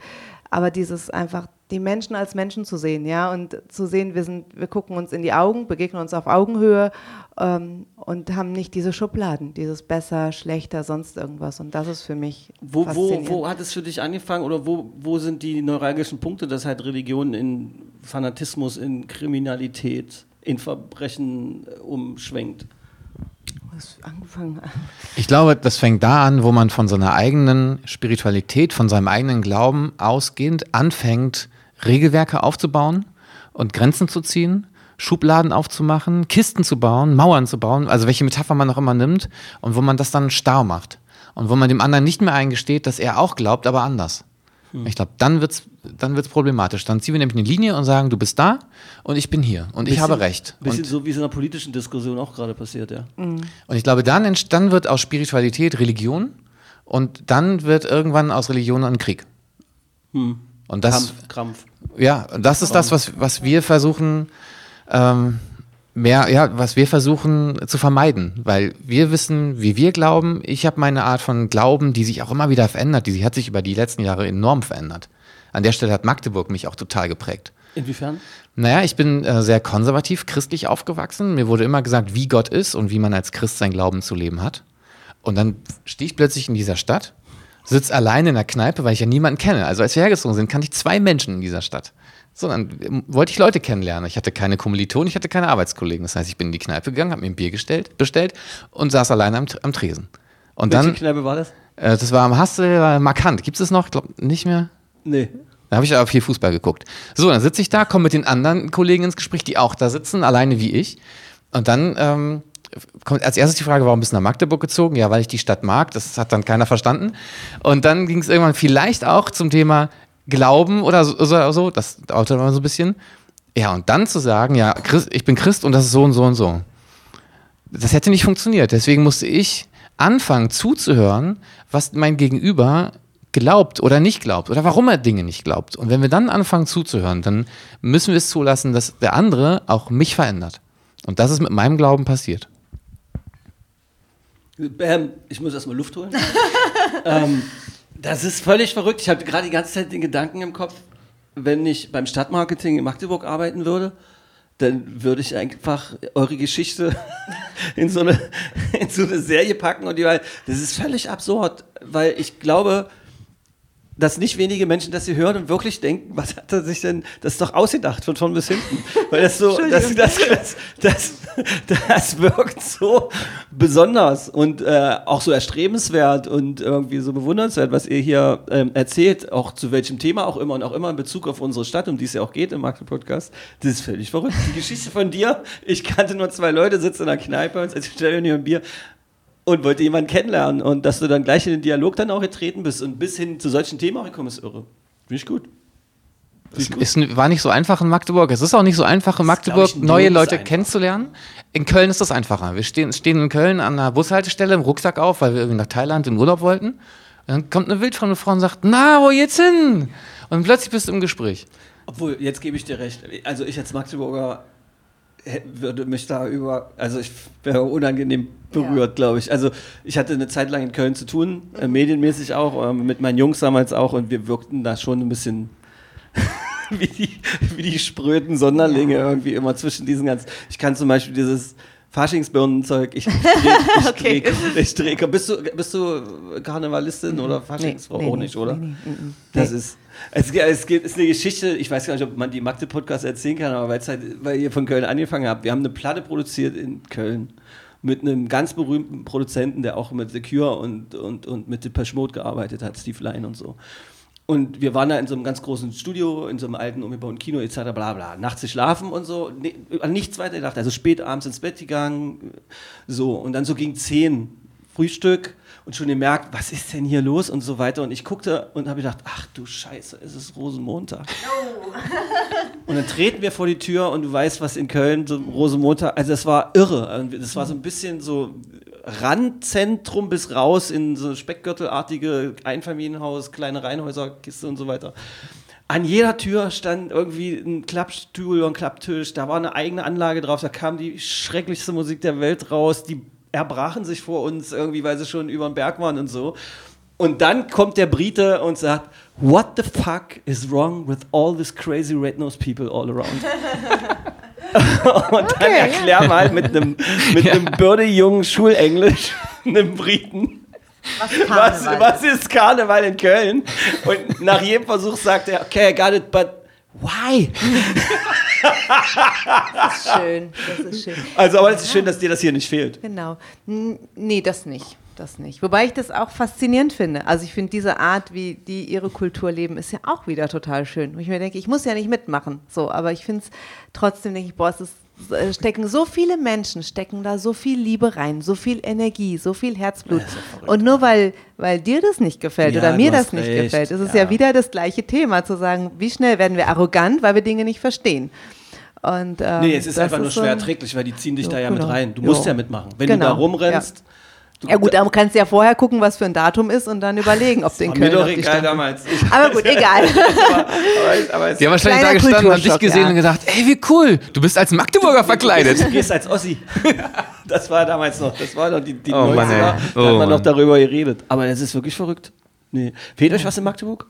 aber dieses einfach die Menschen als Menschen zu sehen, ja, und zu sehen, wir sind, wir gucken uns in die Augen, begegnen uns auf Augenhöhe ähm, und haben nicht diese Schubladen, dieses besser, schlechter, sonst irgendwas. Und das ist für mich. Wo, wo, wo hat es für dich angefangen oder wo, wo sind die neuralgischen Punkte, dass halt Religion in Fanatismus, in Kriminalität, in Verbrechen äh, umschwenkt? angefangen? Ich glaube, das fängt da an, wo man von seiner eigenen Spiritualität, von seinem eigenen Glauben ausgehend anfängt, Regelwerke aufzubauen und Grenzen zu ziehen, Schubladen aufzumachen, Kisten zu bauen, Mauern zu bauen, also welche Metapher man auch immer nimmt und wo man das dann starr macht und wo man dem anderen nicht mehr eingesteht, dass er auch glaubt, aber anders. Hm. Ich glaube, dann wird es dann wird's problematisch. Dann ziehen wir nämlich eine Linie und sagen, du bist da und ich bin hier und bisschen, ich habe recht. Bisschen und, so, wie es in der politischen Diskussion auch gerade passiert, ja. Mhm. Und ich glaube, dann, dann wird aus Spiritualität Religion und dann wird irgendwann aus Religion ein Krieg. Hm. Und das, Krampf, Krampf. Ja, das ist das, was, was wir versuchen, ähm, mehr, ja, was wir versuchen zu vermeiden, weil wir wissen, wie wir glauben. Ich habe meine Art von Glauben, die sich auch immer wieder verändert, die hat sich über die letzten Jahre enorm verändert. An der Stelle hat Magdeburg mich auch total geprägt. Inwiefern? Naja, ich bin äh, sehr konservativ, christlich aufgewachsen. Mir wurde immer gesagt, wie Gott ist und wie man als Christ sein Glauben zu leben hat. Und dann stehe ich plötzlich in dieser Stadt, sitze alleine in der Kneipe, weil ich ja niemanden kenne. Also als wir hergezogen sind, kannte ich zwei Menschen in dieser Stadt. So, dann ähm, wollte ich Leute kennenlernen. Ich hatte keine Kommilitonen, ich hatte keine Arbeitskollegen. Das heißt, ich bin in die Kneipe gegangen, habe mir ein Bier gestellt, bestellt und saß alleine am, am Tresen. Und Welche dann, Kneipe war das? Äh, das war am Hassel, war markant. Gibt es das noch? Ich glaube nicht mehr. Nee. Da habe ich aber viel Fußball geguckt. So, dann sitze ich da, komme mit den anderen Kollegen ins Gespräch, die auch da sitzen, alleine wie ich. Und dann ähm, kommt als erstes die Frage, warum bist du nach Magdeburg gezogen? Ja, weil ich die Stadt mag. Das hat dann keiner verstanden. Und dann ging es irgendwann vielleicht auch zum Thema, glauben oder so, so, so das dauert immer so ein bisschen. Ja, und dann zu sagen, ja, Christ, ich bin Christ und das ist so und so und so. Das hätte nicht funktioniert. Deswegen musste ich anfangen zuzuhören, was mein Gegenüber glaubt oder nicht glaubt oder warum er Dinge nicht glaubt. Und wenn wir dann anfangen zuzuhören, dann müssen wir es zulassen, dass der andere auch mich verändert. Und das ist mit meinem Glauben passiert. Bam, ich muss erstmal Luft holen. ähm, das ist völlig verrückt. Ich habe gerade die ganze Zeit den Gedanken im Kopf, wenn ich beim Stadtmarketing in Magdeburg arbeiten würde, dann würde ich einfach eure Geschichte in so eine, in so eine Serie packen und die, das ist völlig absurd, weil ich glaube, dass nicht wenige Menschen das hier hören und wirklich denken, was hat er sich denn, das ist doch ausgedacht von vorn bis hinten. Weil das so, das, das, das, das, wirkt so besonders und äh, auch so erstrebenswert und irgendwie so bewundernswert, was ihr hier ähm, erzählt, auch zu welchem Thema auch immer und auch immer in Bezug auf unsere Stadt, um die es ja auch geht im Magde-Podcast. Das ist völlig verrückt. Die Geschichte von dir, ich kannte nur zwei Leute, sitzen in der Kneipe und stellen mir ein Bier und wollte jemanden kennenlernen und dass du dann gleich in den Dialog dann auch getreten bist und bis hin zu solchen Themen auch gekommen ist irre. Finde ich gut. Es ist, war nicht so einfach in Magdeburg. Es ist auch nicht so einfach in Magdeburg, neue Leute einfach. kennenzulernen. In Köln ist das einfacher. Wir stehen, stehen in Köln an einer Bushaltestelle im Rucksack auf, weil wir irgendwie nach Thailand in Urlaub wollten. Und dann kommt eine wildfremde Frau und sagt, na, wo geht's hin? Und plötzlich bist du im Gespräch. Obwohl, jetzt gebe ich dir recht. Also ich als Magdeburger würde mich da über, also ich wäre unangenehm berührt, glaube ich. Also ich hatte eine Zeit lang in Köln zu tun, äh, medienmäßig auch, äh, mit meinen Jungs damals auch und wir wirkten da schon ein bisschen wie die, wie die spröden Sonderlinge irgendwie immer zwischen diesen ganzen. Ich kann zum Beispiel dieses Faschingsbirnenzeug, ich ich Okay. ich dreh, bist du, bist du Karnevalistin oder Faschingsfrau? auch nicht, oder? Nee, nee, mm. Das ist. Es, es gibt, ist eine Geschichte, ich weiß gar nicht, ob man die Magde-Podcast erzählen kann, aber halt, weil ihr von Köln angefangen habt. Wir haben eine Platte produziert in Köln mit einem ganz berühmten Produzenten, der auch mit The Cure und, und, und mit Depeche Mode gearbeitet hat, Steve Lyon und so. Und wir waren da in so einem ganz großen Studio, in so einem alten umgebauten Kino etc. bla bla. Nachts geschlafen und so, ne, an nichts weiter gedacht. Also spät abends ins Bett gegangen, so. Und dann so gegen 10 Frühstück und schon gemerkt, was ist denn hier los und so weiter. Und ich guckte und habe gedacht, ach du Scheiße, es ist Rosenmontag. Und dann treten wir vor die Tür und du weißt, was in Köln so Rosenmontag, also das war irre. Das war so ein bisschen so Randzentrum bis raus in so Speckgürtelartige Einfamilienhaus, kleine Reihenhäuserkiste und so weiter. An jeder Tür stand irgendwie ein Klappstuhl und ein Klapptisch, da war eine eigene Anlage drauf, da kam die schrecklichste Musik der Welt raus, die erbrachen sich vor uns irgendwie, weil sie schon über den Berg waren und so. Und dann kommt der Brite und sagt, What the fuck is wrong with all these crazy red-nosed people all around? und dann erklär mal mit einem mit einem birdejungen Schulenglisch einem Briten, Was, was, was ist Karneval in Köln? Und nach jedem Versuch sagt er, okay, I got it, but why? ist schön. Das ist schön. Also, aber es ist schön, dass dir das hier nicht fehlt. Genau. N nee, das nicht. Das nicht. Wobei ich das auch faszinierend finde. Also ich finde diese Art, wie die ihre Kultur leben, ist ja auch wieder total schön. Wo ich mir denke, ich muss ja nicht mitmachen. So, aber ich finde es trotzdem, denke ich, boah, es ist, äh, stecken so viele Menschen, stecken da so viel Liebe rein, so viel Energie, so viel Herzblut. Und nur weil, weil dir das nicht gefällt Ja, oder mir das nicht recht, gefällt, ist es ja. ja wieder das gleiche Thema, zu sagen, wie schnell werden wir arrogant, weil wir Dinge nicht verstehen. Und, ähm, Nee, es ist einfach nur so schwer erträglich, weil die ziehen dich Ja, da ja genau. mit rein. Du Ja. musst ja mitmachen. Wenn Genau, du da rumrennst. Du, Ja gut, da kannst du ja vorher gucken, was für ein Datum ist und dann überlegen, ob den war mir Köln doch egal Stadt- damals. Ich, Aber gut, egal. aber, aber es, Die haben wahrscheinlich da gestanden, haben dich gesehen ja. und gesagt, ey, wie cool, du bist als Magdeburger verkleidet. Du gehst als Ossi. Das war damals noch, das war noch die, die Oh 90er. Mann, da hat Oh man Mann. noch darüber geredet. Aber das ist wirklich verrückt. Nee. Fehlt euch was in Magdeburg?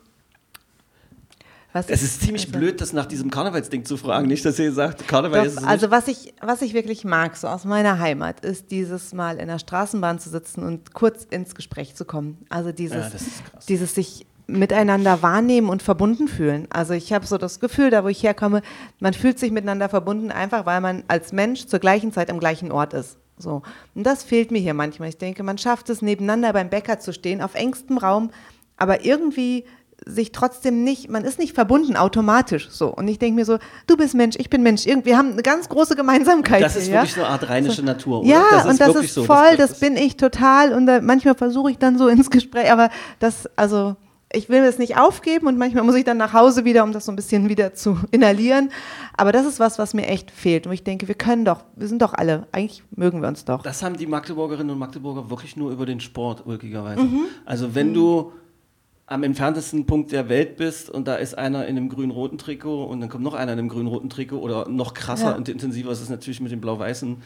Was Es ist ziemlich also- blöd, das nach diesem Karnevalsding zu fragen. Nicht, dass ihr sagt, Karneval ist es Doch, also nicht. was ich, was ich wirklich mag, so aus meiner Heimat, ist dieses Mal in der Straßenbahn zu sitzen und kurz ins Gespräch zu kommen. Also dieses, Ja, dieses sich miteinander wahrnehmen und verbunden fühlen. Also ich habe so das Gefühl, da wo ich herkomme, man fühlt sich miteinander verbunden, einfach weil man als Mensch zur gleichen Zeit am gleichen Ort ist. So. Und das fehlt mir hier manchmal. Ich denke, man schafft es, nebeneinander beim Bäcker zu stehen, auf engstem Raum, aber irgendwie sich trotzdem nicht, man ist nicht verbunden automatisch so. Und ich denke mir so, du bist Mensch, ich bin Mensch. Irgendwie haben eine ganz große Gemeinsamkeit. Das ist hier, ja? wirklich so eine Art rheinische Natur, oder? Ja, und das ist so. voll, das, bin ich total. Und da, manchmal versuche ich dann so ins Gespräch, aber das, also ich will es nicht aufgeben und manchmal muss ich dann nach Hause wieder, um das so ein bisschen wieder zu inhalieren. Aber das ist was, was mir echt fehlt. Und ich denke, wir können doch, wir sind doch alle, eigentlich mögen wir uns doch. Das haben die Magdeburgerinnen und Magdeburger wirklich nur über den Sport, ulkigerweise. Mhm. Also wenn du am entferntesten Punkt der Welt bist und da ist einer in einem grün-roten Trikot und dann kommt noch einer in einem grün-roten Trikot oder noch krasser Ja. und intensiver ist es natürlich mit dem blau-weißen.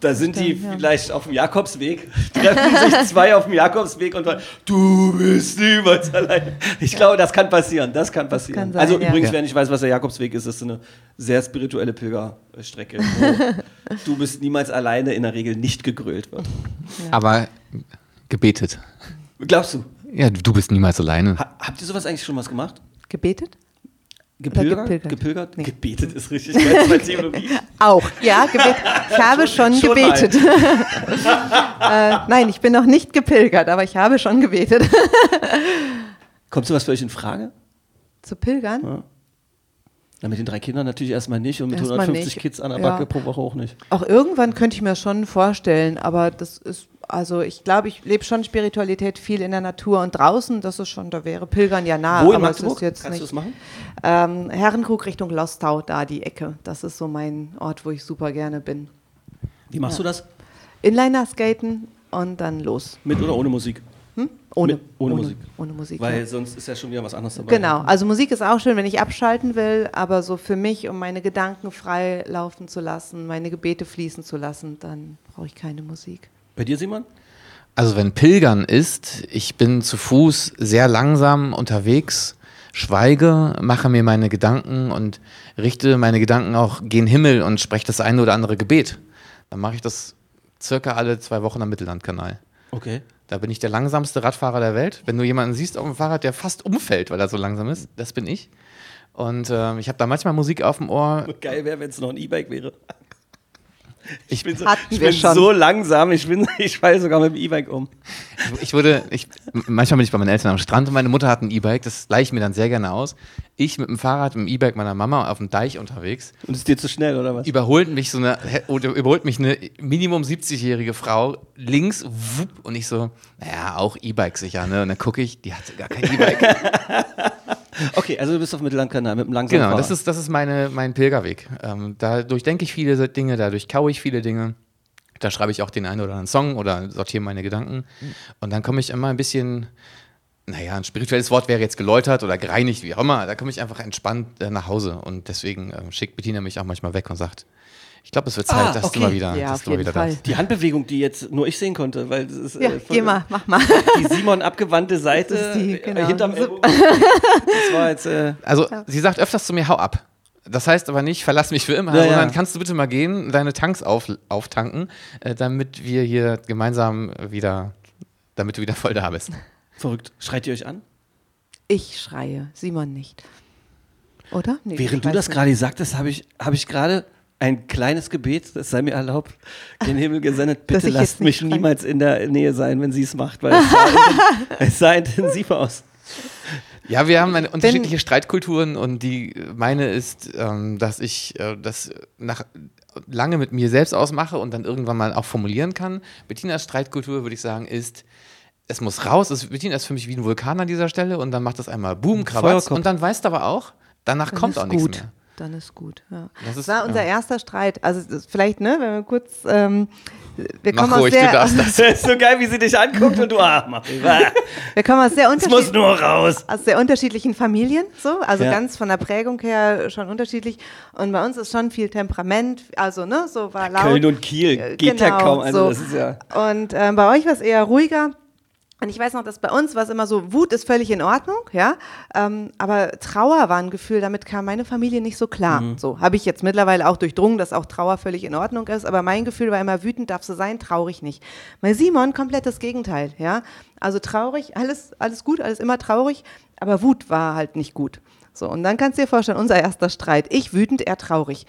Da sind die Mhm. stimmt, ja. vielleicht auf dem Jakobsweg, treffen sich zwei auf dem Jakobsweg und sagen, du bist niemals allein. Ich glaube, das kann passieren, das kann passieren. kann sein, also ja. übrigens, Ja. wer nicht weiß, was der Jakobsweg ist, ist eine sehr spirituelle Pilgerstrecke, wo du bist niemals alleine in der Regel nicht gegrölt wird. Aber gebetet. Glaubst du? Ja, du bist niemals alleine. Ha habt ihr sowas eigentlich schon was gemacht? Gebetet? Gepilgert? gepilgert? Gepilgert? Nee. Gebetet ist richtig geil bei Theologie. Auch, ja, gebet. Ich habe schon, schon gebetet. äh, nein, ich bin noch nicht gepilgert, aber ich habe schon gebetet. Kommt sowas für euch in Frage? Zu pilgern? Na, mit den drei Kindern natürlich erstmal nicht und mit Erstmal 150 nicht. Kids an der Ja. Backe pro Woche auch nicht. Auch irgendwann könnte ich mir schon vorstellen, aber das ist, also ich glaube, ich lebe schon Spiritualität viel in der Natur und draußen, das ist schon, da wäre Pilgern ja nah. Wo in aber es ist jetzt Kannst du nicht. machen? Ähm, Herrenkrug Richtung Lostau, da die Ecke. Das ist so mein Ort, wo ich super gerne bin. Wie machst du das? Inliner skaten und dann los. Mit oder ohne Musik? Hm? Ohne, Mit- ohne Musik. Ohne Musik. Weil ja. sonst ist ja schon wieder was anderes dabei. Genau, also Musik ist auch schön, wenn ich abschalten will, aber so für mich, um meine Gedanken frei laufen zu lassen, meine Gebete fließen zu lassen, dann brauche ich keine Musik. Bei dir, Simon? Also wenn Pilgern ist, ich bin zu Fuß sehr langsam unterwegs, schweige, mache mir meine Gedanken und richte meine Gedanken auch gen Himmel und spreche das eine oder andere Gebet. Dann mache ich das circa alle zwei Wochen am Mittellandkanal. Okay. Da bin ich der langsamste Radfahrer der Welt. Wenn du jemanden siehst auf dem Fahrrad, der fast umfällt, weil er so langsam ist, das bin ich. Und ähm, ich habe da manchmal Musik auf dem Ohr. Geil wäre, wenn es noch ein E-Bike wäre. Ich, bin so, ich bin schon. so langsam, ich, bin, ich fahre sogar mit dem E-Bike um. ich wurde, ich, manchmal bin ich bei meinen Eltern am Strand und meine Mutter hat ein E-Bike, das leihe ich mir dann sehr gerne aus. Ich mit dem Fahrrad, mit dem E-Bike meiner Mama auf dem Deich unterwegs. Und ist dir zu schnell, oder was? Überholt mich so eine, überholt mich eine Minimum 70-jährige Frau links, wupp, und ich so, naja, auch E-Bike sicher, ne? Und dann gucke ich, die hatte gar kein E-Bike. Okay, also du bist auf Mittellandkanal mit dem langsamen Genau, das ist, das ist meine, mein Pilgerweg. Ähm, dadurch denke ich viele Dinge, dadurch kaue ich viele Dinge. Da schreibe ich auch den einen oder anderen Song oder sortiere meine Gedanken. Und dann komme ich immer ein bisschen, naja, ein spirituelles Wort wäre jetzt geläutert oder gereinigt, wie auch immer. Da komme ich einfach entspannt äh, nach Hause. Und deswegen ähm, schickt Bettina mich auch manchmal weg und sagt, ich glaube, es wird Zeit, Ah, dass okay. du mal wieder, Ja, dass du mal wieder Fall. da bist. Die Handbewegung, die jetzt nur ich sehen konnte, weil das ist Ja, äh, geh mal, mach mal. die Simon abgewandte Seite die, äh, genau. hinterm Ellbogen. Das war jetzt äh, Also, sie sagt öfters zu mir, hau ab. Das heißt aber nicht, verlass mich für immer, Ja, sondern ja. kannst du bitte mal gehen, deine Tanks auf, auftanken, äh, damit wir hier gemeinsam wieder, damit du wieder voll da bist. verrückt. Schreit ihr euch an? Ich schreie, Simon nicht. Oder? Nee, Während du das gerade sagtest, habe ich, hab ich gerade ein kleines Gebet, das sei mir erlaubt, den Himmel gesendet. Bitte lasst mich schreie. niemals in der Nähe sein, wenn sie es macht, weil es sah, es sah intensiv aus. Ja, wir haben eine unterschiedliche Streitkulturen und die meine ist, ähm, dass ich äh, das nach, lange mit mir selbst ausmache und dann irgendwann mal auch formulieren kann. Bettinas Streitkultur, würde ich sagen, ist, es muss raus. Es, Bettina ist für mich wie ein Vulkan an dieser Stelle und dann macht das einmal Boom, Feuerkopf. und dann weißt du aber auch, danach kommt auch nichts gut. mehr. Dann ist gut. Ja. Das Das, ist- war unser ja. erster Streit. Also das- vielleicht, ne, wenn wir kurz, ähm, wir kommen Mach aus ruhig, sehr, du darfst das. Das ist so geil, wie sie dich anguckt und du, ah, mach wir kommen aus sehr Es muss unterschiedlichen nur raus. aus sehr unterschiedlichen Familien, so, also Ja. ganz von der Prägung her schon unterschiedlich. Und bei uns ist schon viel Temperament, also ne, so war laut. Köln und Kiel Äh, geht ja genau, kaum. Also so. das ist ja. Und ähm, bei euch war es eher ruhiger. Und ich weiß noch, dass bei uns war es immer so, Wut ist völlig in Ordnung, ja. Ähm, aber Trauer war ein Gefühl, damit kam meine Familie nicht so klar. Mhm. So habe ich jetzt mittlerweile auch durchdrungen, dass auch Trauer völlig in Ordnung ist. Aber mein Gefühl war immer, wütend darfst du sein, traurig nicht. Bei Simon komplett das Gegenteil, ja. Also traurig, alles, alles gut, alles immer traurig, aber Wut war halt nicht gut. So, und dann kannst du dir vorstellen, unser erster Streit. Ich wütend, er traurig.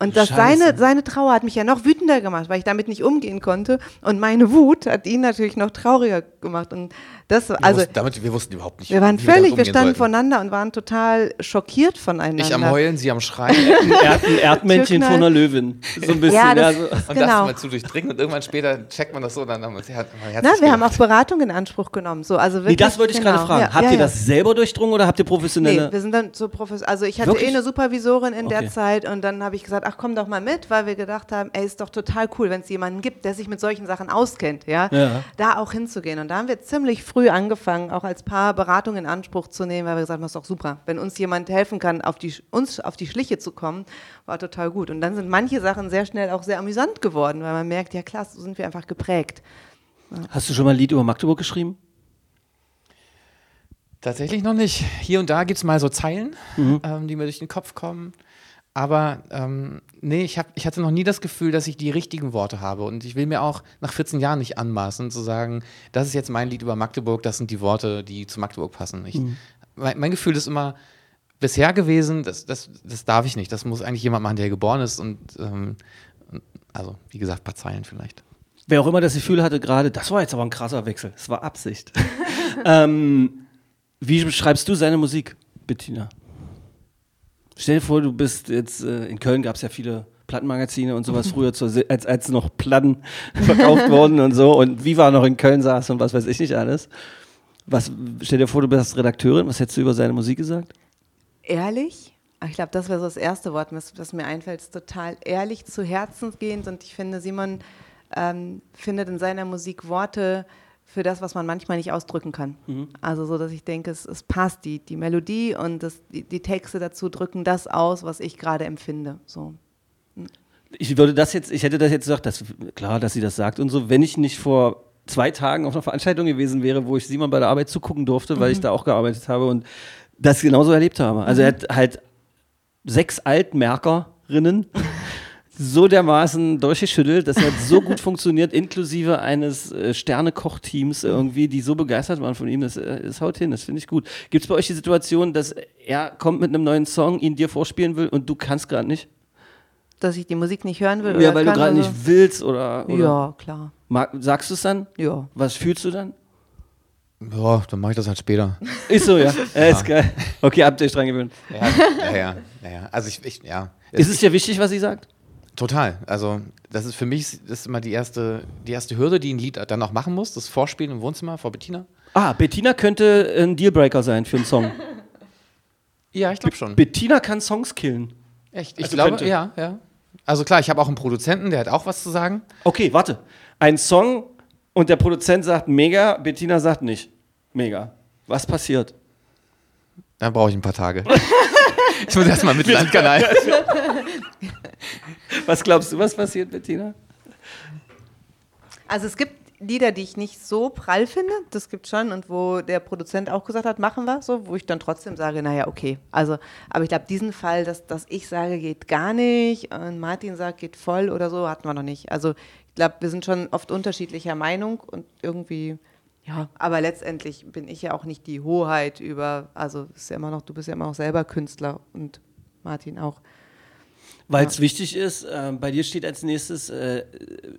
Und das Scheiße. seine, seine Trauer hat mich ja noch wütender gemacht, weil ich damit nicht umgehen konnte. Und meine Wut hat ihn natürlich noch trauriger gemacht. Und das, Wir also, wussten, damit, wir wussten überhaupt nicht, wir waren völlig, wir umgehen standen sollten. voneinander und waren total schockiert voneinander. Ich am Heulen, sie am Schreien. Ein, Erd, ein Erdmännchen von einer Löwin. So ein bisschen. Ja, das- so. Und das Genau. mal zu durchdringen und irgendwann später checkt man das so dann haben wir uns her- herzlich Na, wir haben auch. Beratung in Anspruch genommen. So, also Nee, wirklich, das wollte ich genau. gerade fragen. Ja, Habt ja, ihr ja. das selber durchdrungen oder habt ihr professionelle? Nee, wir sind dann so professionell. Also ich hatte Wirklich? eh eine Supervisorin in Okay. der Zeit und dann habe ich gesagt, ach komm doch mal mit, weil wir gedacht haben, ey, ist doch total cool, wenn es jemanden gibt, der sich mit solchen Sachen auskennt, ja? Ja. da auch hinzugehen. Und da haben wir ziemlich früh angefangen, auch als Paar Beratung in Anspruch zu nehmen, weil wir gesagt haben, das ist doch super. Wenn uns jemand helfen kann, auf die, uns auf die Schliche zu kommen, war total gut. Und dann sind manche Sachen sehr schnell auch sehr amüsant geworden, weil man merkt, ja klar, so sind wir einfach geprägt. Hast du schon mal ein Lied über Magdeburg geschrieben? Tatsächlich noch nicht. Hier und da gibt es mal so Zeilen, Mhm. ähm, die mir durch den Kopf kommen. Aber ähm, nee, ich, hab, ich hatte noch nie das Gefühl, dass ich die richtigen Worte habe. Und ich will mir auch nach 14 Jahren nicht anmaßen, zu sagen, das ist jetzt mein Lied über Magdeburg, das sind die Worte, die zu Magdeburg passen. Ich, Mhm. mein, mein Gefühl ist immer bisher gewesen, das, das, das darf ich nicht. Das muss eigentlich jemand machen, der geboren ist. Und ähm, also, wie gesagt, ein paar Zeilen vielleicht. Wer auch immer das Gefühl hatte gerade, das war jetzt aber ein krasser Wechsel. Das war Absicht. ähm, wie beschreibst du seine Musik, Bettina? Stell dir vor, du bist jetzt, äh, in Köln gab es ja viele Plattenmagazine und sowas früher, zur, als, als noch Platten verkauft wurden und so. Und Viva noch in Köln saß und was weiß ich nicht alles. Was, stell dir vor, du bist Redakteurin, was hättest du über seine Musik gesagt? Ehrlich? Ich glaube, das wäre so das erste Wort, das mir einfällt, ist total ehrlich, zu Herzen gehend. Und ich finde, Simon ähm, findet in seiner Musik Worte für das, was man manchmal nicht ausdrücken kann. Also so, dass ich denke, es, es passt, die, die Melodie und das, die, die Texte dazu drücken das aus, was ich gerade empfinde. So. Ich würde das jetzt, ich hätte das jetzt gesagt, dass, klar, dass sie das sagt und so, wenn ich nicht vor zwei Tagen auf einer Veranstaltung gewesen wäre, wo ich Simon bei der Arbeit zugucken durfte, weil ich da auch gearbeitet habe und das genauso erlebt habe. Also er hat halt sechs Altmerkerinnen so dermaßen durchgeschüttelt, das hat so gut funktioniert, inklusive eines äh, Sterne-Koch-Teams irgendwie, die so begeistert waren von ihm, das, äh, das haut hin, das finde ich gut. Gibt es bei euch die Situation, dass er kommt mit einem neuen Song, ihn dir vorspielen will und du kannst gerade nicht? Dass ich die Musik nicht hören will? Ja, oder weil du kann gerade oder nicht willst oder, oder Ja, klar. Mag, sagst du es dann? Ja. Was fühlst du dann? Ja, dann mache ich das halt später. Ist so, ja. ja. Ist geil. Okay, habt ihr euch dran gewöhnt. ja, ja, ja, ja, ja. Also ich, ich ja. Ist es dir wichtig, was sie sagt? Total. Also das ist für mich das ist immer die erste, die erste Hürde, die ein Lied dann auch machen muss, das Vorspielen im Wohnzimmer vor Bettina. Ah, Bettina könnte ein Dealbreaker sein für einen Song. Ja, ich glaube schon. Bettina kann Songs killen. Echt? Ich Also glaube, könnte. ja, ja. Also klar, ich habe auch einen Produzenten, der hat auch was zu sagen. Okay, warte. Ein Song und der Produzent sagt mega, Bettina sagt nicht mega. Was passiert? Da brauche ich ein paar Tage. ich muss erstmal mit Landkanal. Was glaubst du, was passiert, Bettina? Also es gibt Lieder, die ich nicht so prall finde, das gibt schon und wo der Produzent auch gesagt hat, machen wir so, wo ich dann trotzdem sage, naja, okay. Also, aber ich glaube, diesen Fall, dass, dass ich sage, geht gar nicht und Martin sagt, geht voll oder so, hatten wir noch nicht. Also ich glaube, wir sind schon oft unterschiedlicher Meinung und irgendwie, ja, aber letztendlich bin ich ja auch nicht die Hoheit über, also ist ja immer noch, du bist ja immer noch selber Künstler und Martin auch. Weil es wichtig ist, äh, bei dir steht als nächstes, äh,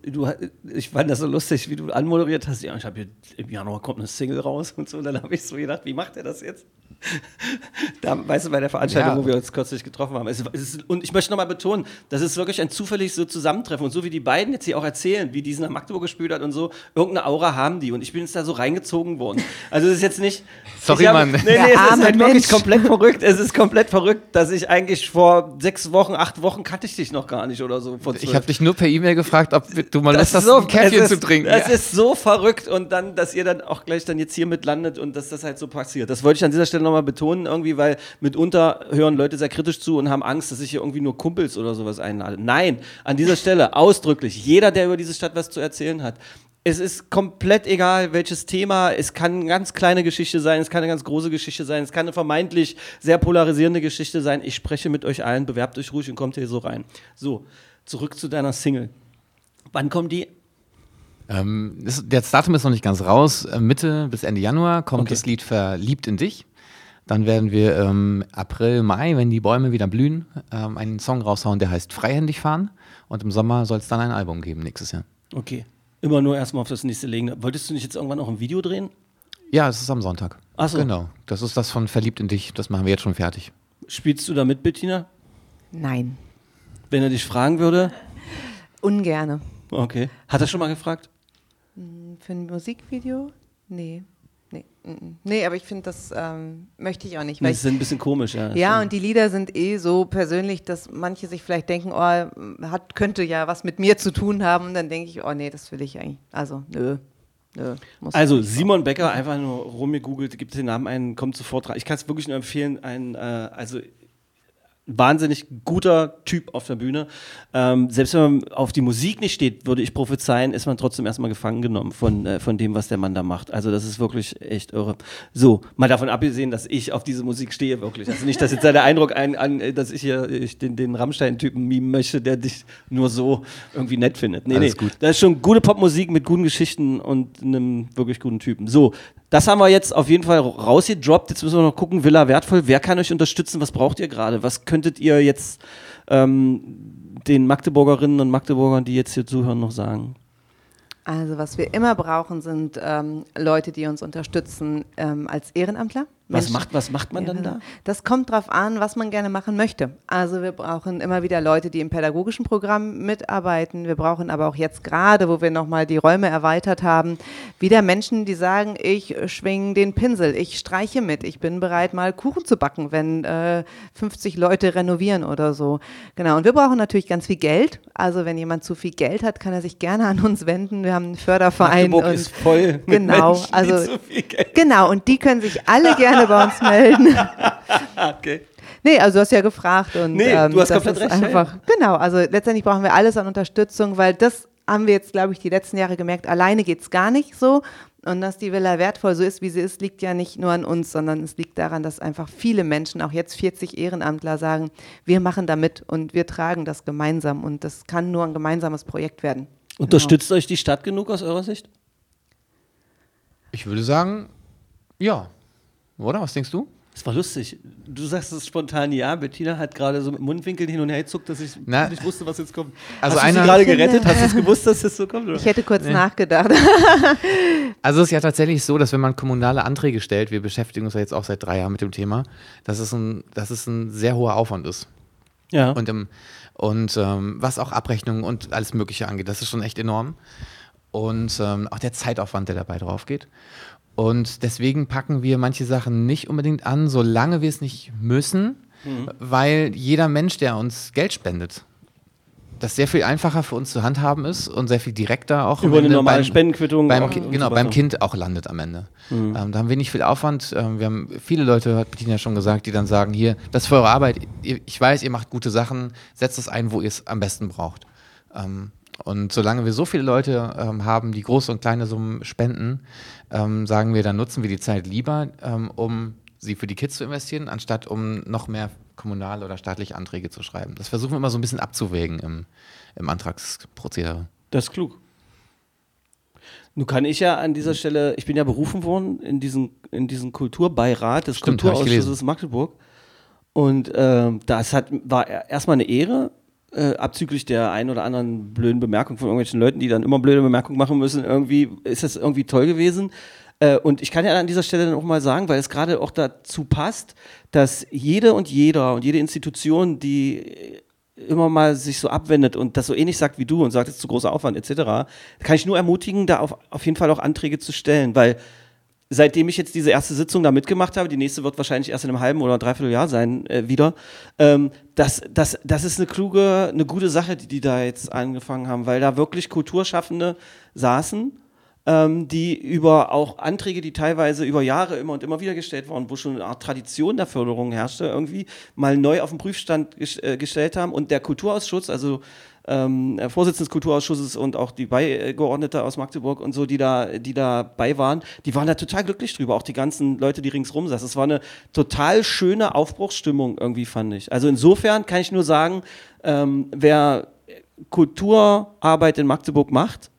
du, ich fand das so lustig, wie du anmoderiert hast. Ja, ich habe hier im Januar kommt eine Single raus und so. Und dann habe ich so gedacht, wie macht er das jetzt? da, weißt du, bei der Veranstaltung, Ja. wo wir uns kürzlich getroffen haben. Es, es ist, und ich möchte nochmal betonen, das ist wirklich ein zufälliges so Zusammentreffen. Und so wie die beiden jetzt hier auch erzählen, wie die sie nach Magdeburg gespielt hat und so, irgendeine Aura haben die. Und ich bin jetzt da so reingezogen worden. Also es ist jetzt nicht. Sorry, habe- Mann. Nee, nee, es ist halt wirklich komplett verrückt. Es ist komplett verrückt, dass ich eigentlich vor sechs Wochen, acht Wochen kannte ich dich noch gar nicht oder so. Ich habe dich nur per E-Mail gefragt, ob du mal Lust Das hast, ist so- ein Käffchen es zu trinken. Das Ja. ist so verrückt und dann, dass ihr dann auch gleich dann jetzt hier mit landet und dass das halt so passiert. Das wollte ich an dieser Stelle nochmal betonen, irgendwie, weil mitunter hören Leute sehr kritisch zu und haben Angst, dass ich hier irgendwie nur Kumpels oder sowas einlade. Nein, an dieser Stelle ausdrücklich, jeder, der über diese Stadt was zu erzählen hat. Es ist komplett egal, welches Thema. Es kann eine ganz kleine Geschichte sein, es kann eine ganz große Geschichte sein, es kann eine vermeintlich sehr polarisierende Geschichte sein. Ich spreche mit euch allen, bewerbt euch ruhig und kommt hier so rein. So, zurück zu deiner Single. Wann kommt die? Ähm, das, das Datum ist noch nicht ganz raus. Äh, Mitte bis Ende Januar kommt Okay. das Lied Verliebt in dich. Dann werden wir ähm, April, Mai, wenn die Bäume wieder blühen, ähm, einen Song raushauen, der heißt Freihändig fahren. Und im Sommer soll es dann ein Album geben nächstes Jahr. Okay. Immer nur erstmal auf das nächste legen. Wolltest du nicht jetzt irgendwann auch ein Video drehen? Ja, es ist am Sonntag. Ach so. Genau. Das ist das von Verliebt in dich. Das machen wir jetzt schon fertig. Spielst du da mit, Bettina? Nein, Wenn er dich fragen würde? ungerne. Okay. Hat er schon mal gefragt? Für ein Musikvideo? Nee. Nee, aber ich finde, das ähm, möchte ich auch nicht. Weil Das ist ein bisschen komisch, ja. Ja, und die Lieder sind eh so persönlich, dass manche sich vielleicht denken, oh, hat, könnte ja was mit mir zu tun haben. Und dann denke ich, oh nee, das will ich eigentlich. Also, nö. nö Also. Simon Becker, einfach nur rumgegoogelt, gibt den Namen ein, kommt sofort rein. Ich kann es wirklich nur empfehlen, ein, äh, also wahnsinnig guter Typ auf der Bühne. Ähm, selbst wenn man auf die Musik nicht steht, würde ich prophezeien, ist man trotzdem erstmal gefangen genommen von, äh, von dem, was der Mann da macht. Also das ist wirklich echt irre. So, mal davon abgesehen, dass ich auf diese Musik stehe, wirklich. Also nicht, dass jetzt der Eindruck ein, an, dass ich hier ich den, den Rammstein-Typen mimen möchte, der dich nur so irgendwie nett findet. Nee, Alles nee. gut. Das ist schon gute Popmusik mit guten Geschichten und einem wirklich guten Typen. So, das haben wir jetzt auf jeden Fall rausgedroppt. Jetzt müssen wir noch gucken, Villa wertvoll. Wer kann euch unterstützen? Was braucht ihr gerade? Was könntet ihr jetzt ähm, den Magdeburgerinnen und Magdeburgern, die jetzt hier zuhören, noch sagen? Also, was wir immer brauchen, sind ähm, Leute, die uns unterstützen ähm, als Ehrenamtler. Was Menschen- macht, was macht man dann genau. da? Das kommt drauf an, was man gerne machen möchte. Also wir brauchen immer wieder Leute, die im pädagogischen Programm mitarbeiten. Wir brauchen aber auch jetzt gerade, wo wir nochmal die Räume erweitert haben, wieder Menschen, die sagen, ich schwinge den Pinsel, ich streiche mit, ich bin bereit, mal Kuchen zu backen, wenn äh, 50 Leute renovieren oder so. Genau. Und wir brauchen natürlich ganz viel Geld. Also wenn jemand zu viel Geld hat, kann er sich gerne an uns wenden. Wir haben einen Förderverein. Magdeburg und ist voll mit genau, Menschen, also viel Geld genau. Und die können sich alle gerne bei uns melden. Okay. Nee, also du hast ja gefragt und Nee, ähm, du hast das komplett ist recht, ja, einfach, genau, also letztendlich brauchen wir alles an Unterstützung, weil das haben wir jetzt, glaube ich, die letzten Jahre gemerkt, alleine geht es gar nicht so. Und dass die Villa wertvoll so ist, wie sie ist, liegt ja nicht nur an uns, sondern es liegt daran, dass einfach viele Menschen, auch jetzt 40 Ehrenamtler, sagen, wir machen da mit und wir tragen das gemeinsam. Und das kann nur ein gemeinsames Projekt werden. Unterstützt euch die Stadt genug aus eurer Sicht? Ich würde sagen, ja. Oder? Was denkst du? Das war lustig. Du sagst es spontan ja. Bettina hat gerade so mit Mundwinkeln hin und her gezuckt, dass ich Na, nicht wusste, was jetzt kommt. also Hast du sie gerade gerettet? Hast du es gewusst, dass das so kommt? Oder? Ich hätte kurz nachgedacht. Also es ist ja tatsächlich so, dass wenn man kommunale Anträge stellt, wir beschäftigen uns ja jetzt auch seit drei Jahren mit dem Thema, dass es ein, dass es ein sehr hoher Aufwand ist. Ja. Und, im, und ähm, was auch Abrechnungen und alles Mögliche angeht, das ist schon echt enorm. Und ähm, auch der Zeitaufwand, der dabei drauf geht. Und deswegen packen wir manche Sachen nicht unbedingt an, solange wir es nicht müssen, weil jeder Mensch, der uns Geld spendet, das sehr viel einfacher für uns zu handhaben ist und sehr viel direkter auch Über eine normale beim- Spendenquittung beim, Ki- genau, so beim. Kind auch landet am Ende. Ähm, da haben wir nicht viel Aufwand. Ähm, wir haben viele Leute, hat Bettina schon gesagt, die dann sagen, hier, das ist für eure Arbeit. Ich weiß, ihr macht gute Sachen, setzt es ein, wo ihr es am besten braucht. Ähm, und solange wir so viele Leute ähm, haben, die große und kleine Summen spenden, ähm, sagen wir, dann nutzen wir die Zeit lieber, ähm, um sie für die Kids zu investieren, anstatt um noch mehr kommunale oder staatliche Anträge zu schreiben. Das versuchen wir immer so ein bisschen abzuwägen im, im Antragsprozedere. Das ist klug. Nun kann ich ja an dieser Stelle, ich bin ja berufen worden in diesen, in diesen Kulturbeirat des Stimmt, Kulturausschusses. Magdeburg. Und ähm, das hat, war er- erstmal eine Ehre, äh, abzüglich der ein oder anderen blöden Bemerkung von irgendwelchen Leuten, die dann immer blöde Bemerkungen machen müssen. Irgendwie ist das irgendwie toll gewesen. Äh, und ich kann ja an dieser Stelle dann auch mal sagen, weil es gerade auch dazu passt, dass jede und jeder und jede Institution, die immer mal sich so abwendet und das so ähnlich sagt wie du und sagt, es ist zu großer Aufwand etc., kann ich nur ermutigen, da auf, auf jeden Fall auch Anträge zu stellen, weil seitdem ich jetzt diese erste Sitzung da mitgemacht habe, die nächste wird wahrscheinlich erst in einem halben oder dreiviertel Jahr sein äh, wieder, ähm, das, das, das ist eine kluge, eine gute Sache, die die da jetzt angefangen haben, weil da wirklich Kulturschaffende saßen, ähm, die über auch Anträge, die teilweise über Jahre immer und immer wieder gestellt wurden, wo schon eine Art Tradition der Förderung herrschte, irgendwie mal neu auf den Prüfstand ges äh, gestellt haben. Und der Kulturausschuss, also ähm, der Vorsitzende des Kulturausschusses und auch die Beigeordnete aus Magdeburg und so, die da, die dabei waren, die waren da total glücklich drüber. Auch die ganzen Leute, die ringsrum saßen. Es war eine total schöne Aufbruchsstimmung irgendwie, fand ich. Also insofern kann ich nur sagen, ähm, wer Kulturarbeit in Magdeburg macht,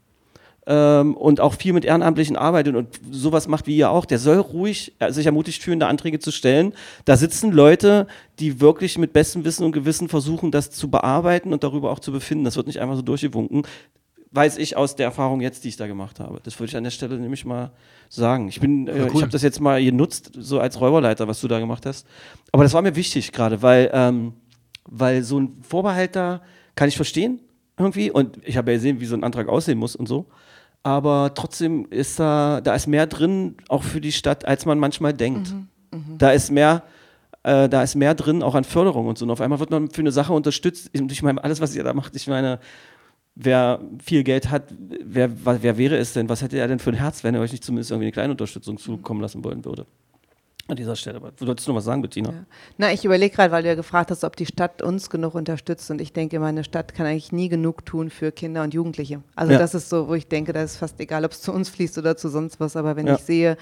ähm, und auch viel mit Ehrenamtlichen arbeitet und sowas macht wie ihr auch, der soll ruhig äh, sich ermutigt fühlen, da Anträge zu stellen. Da sitzen Leute, die wirklich mit bestem Wissen und Gewissen versuchen, das zu bearbeiten und darüber auch zu befinden. Das wird nicht einfach so durchgewunken. Weiß ich aus der Erfahrung jetzt, die ich da gemacht habe. Das würde ich an der Stelle nämlich mal sagen. Ich bin, äh, ich cool. habe das jetzt mal genutzt, so als Räuberleiter, was du da gemacht hast. Aber das war mir wichtig gerade, weil, ähm, weil so ein Vorbehalt da kann ich verstehen irgendwie. Und ich habe ja gesehen, wie so ein Antrag aussehen muss und so. Aber trotzdem ist da, da ist mehr drin, auch für die Stadt, als man manchmal denkt. Da ist mehr, äh, da ist mehr drin, auch an Förderung und so. Und auf einmal wird man für eine Sache unterstützt. Und Ich meine, alles, was ihr da macht, ich meine, wer viel Geld hat, wer, wer wäre es denn? Was hätte er denn für ein Herz, wenn er euch nicht zumindest irgendwie eine kleine Unterstützung zukommen lassen wollen würde? An dieser Stelle. Aber Du wolltest noch was sagen, Bettina? Na, ich überlege gerade, weil du ja gefragt hast, ob die Stadt uns genug unterstützt. Und ich denke, meine Stadt kann eigentlich nie genug tun für Kinder und Jugendliche. Also Ja. das ist so, wo ich denke, da ist fast egal, ob es zu uns fließt oder zu sonst was. Aber wenn Ja. ich sehe,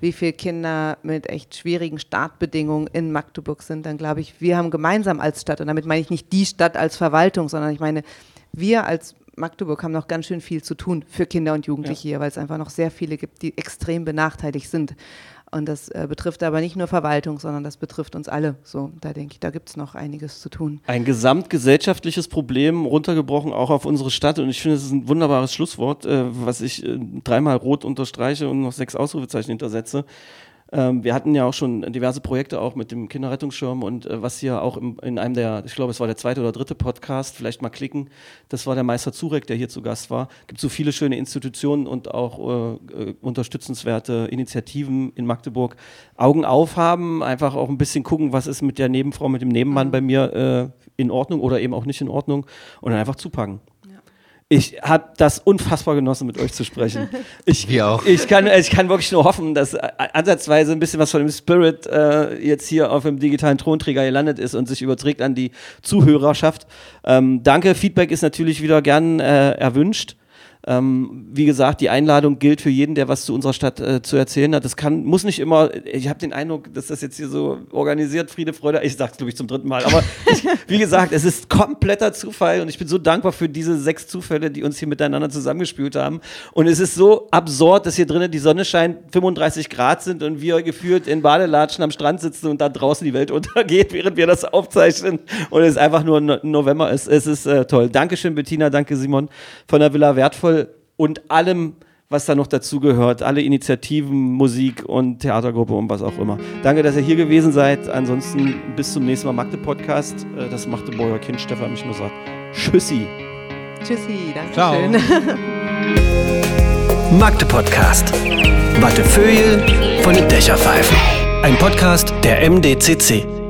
wie viele Kinder mit echt schwierigen Startbedingungen in Magdeburg sind, dann glaube ich, wir haben gemeinsam als Stadt, und damit meine ich nicht die Stadt als Verwaltung, sondern ich meine, wir als Magdeburg haben noch ganz schön viel zu tun für Kinder und Jugendliche hier, weil es einfach noch sehr viele gibt, die extrem benachteiligt sind. Und das äh, betrifft aber nicht nur Verwaltung, sondern das betrifft uns alle. So, da denke ich, da gibt es noch einiges zu tun. Ein gesamtgesellschaftliches Problem, runtergebrochen auch auf unsere Stadt. Und ich finde, es ist ein wunderbares Schlusswort, äh, was ich äh, dreimal rot unterstreiche und noch sechs Ausrufezeichen hintersetze. Ähm, wir hatten ja auch schon diverse Projekte auch mit dem Kinderrettungsschirm und äh, was hier auch im, in einem der, ich glaube, es war der zweite oder dritte Podcast, vielleicht mal klicken, das war der Meister Zurek, der hier zu Gast war. Gibt so viele schöne Institutionen und auch äh, äh, unterstützenswerte Initiativen in Magdeburg. Augen aufhaben, einfach auch ein bisschen gucken, was ist mit der Nebenfrau, mit dem Nebenmann bei mir äh, in Ordnung oder eben auch nicht in Ordnung und dann einfach zupacken. Ich habe das unfassbar genossen, mit euch zu sprechen. Ich, Wir auch. Ich kann, ich kann wirklich nur hoffen, dass äh, ansatzweise ein bisschen was von dem Spirit äh, jetzt hier auf dem digitalen Thronträger gelandet ist und sich überträgt an die Zuhörerschaft. Ähm, danke, Feedback ist natürlich wieder gern äh, erwünscht. Ähm, wie gesagt, die Einladung gilt für jeden, der was zu unserer Stadt äh, zu erzählen hat. Das kann, muss nicht immer, ich habe den Eindruck, dass das jetzt hier so organisiert, Friede, Freude, ich sag's glaube ich zum dritten Mal, aber ich, wie gesagt, es ist kompletter Zufall und ich bin so dankbar für diese sechs Zufälle, die uns hier miteinander zusammengespielt haben. Und es ist so absurd, dass hier drinnen die Sonne scheint, 35 Grad sind und wir gefühlt in Badelatschen am Strand sitzen und da draußen die Welt untergeht, während wir das aufzeichnen und es einfach nur no November ist. Es ist äh, toll. Dankeschön, Bettina, danke Simon von der Villa Wertvoll und allem, was da noch dazugehört, alle Initiativen, Musik und Theatergruppe und was auch immer. Danke, dass ihr hier gewesen seid. Ansonsten bis zum nächsten Mal Magde-Podcast. Äh, das Magdeburger Kind Stefan mich nur sagt. Tschüssi. Tschüssi, danke Ciao. schön. Magde-Podcast. Wattefeuille von den Dächerpfeifen. Ein Podcast der MDCC.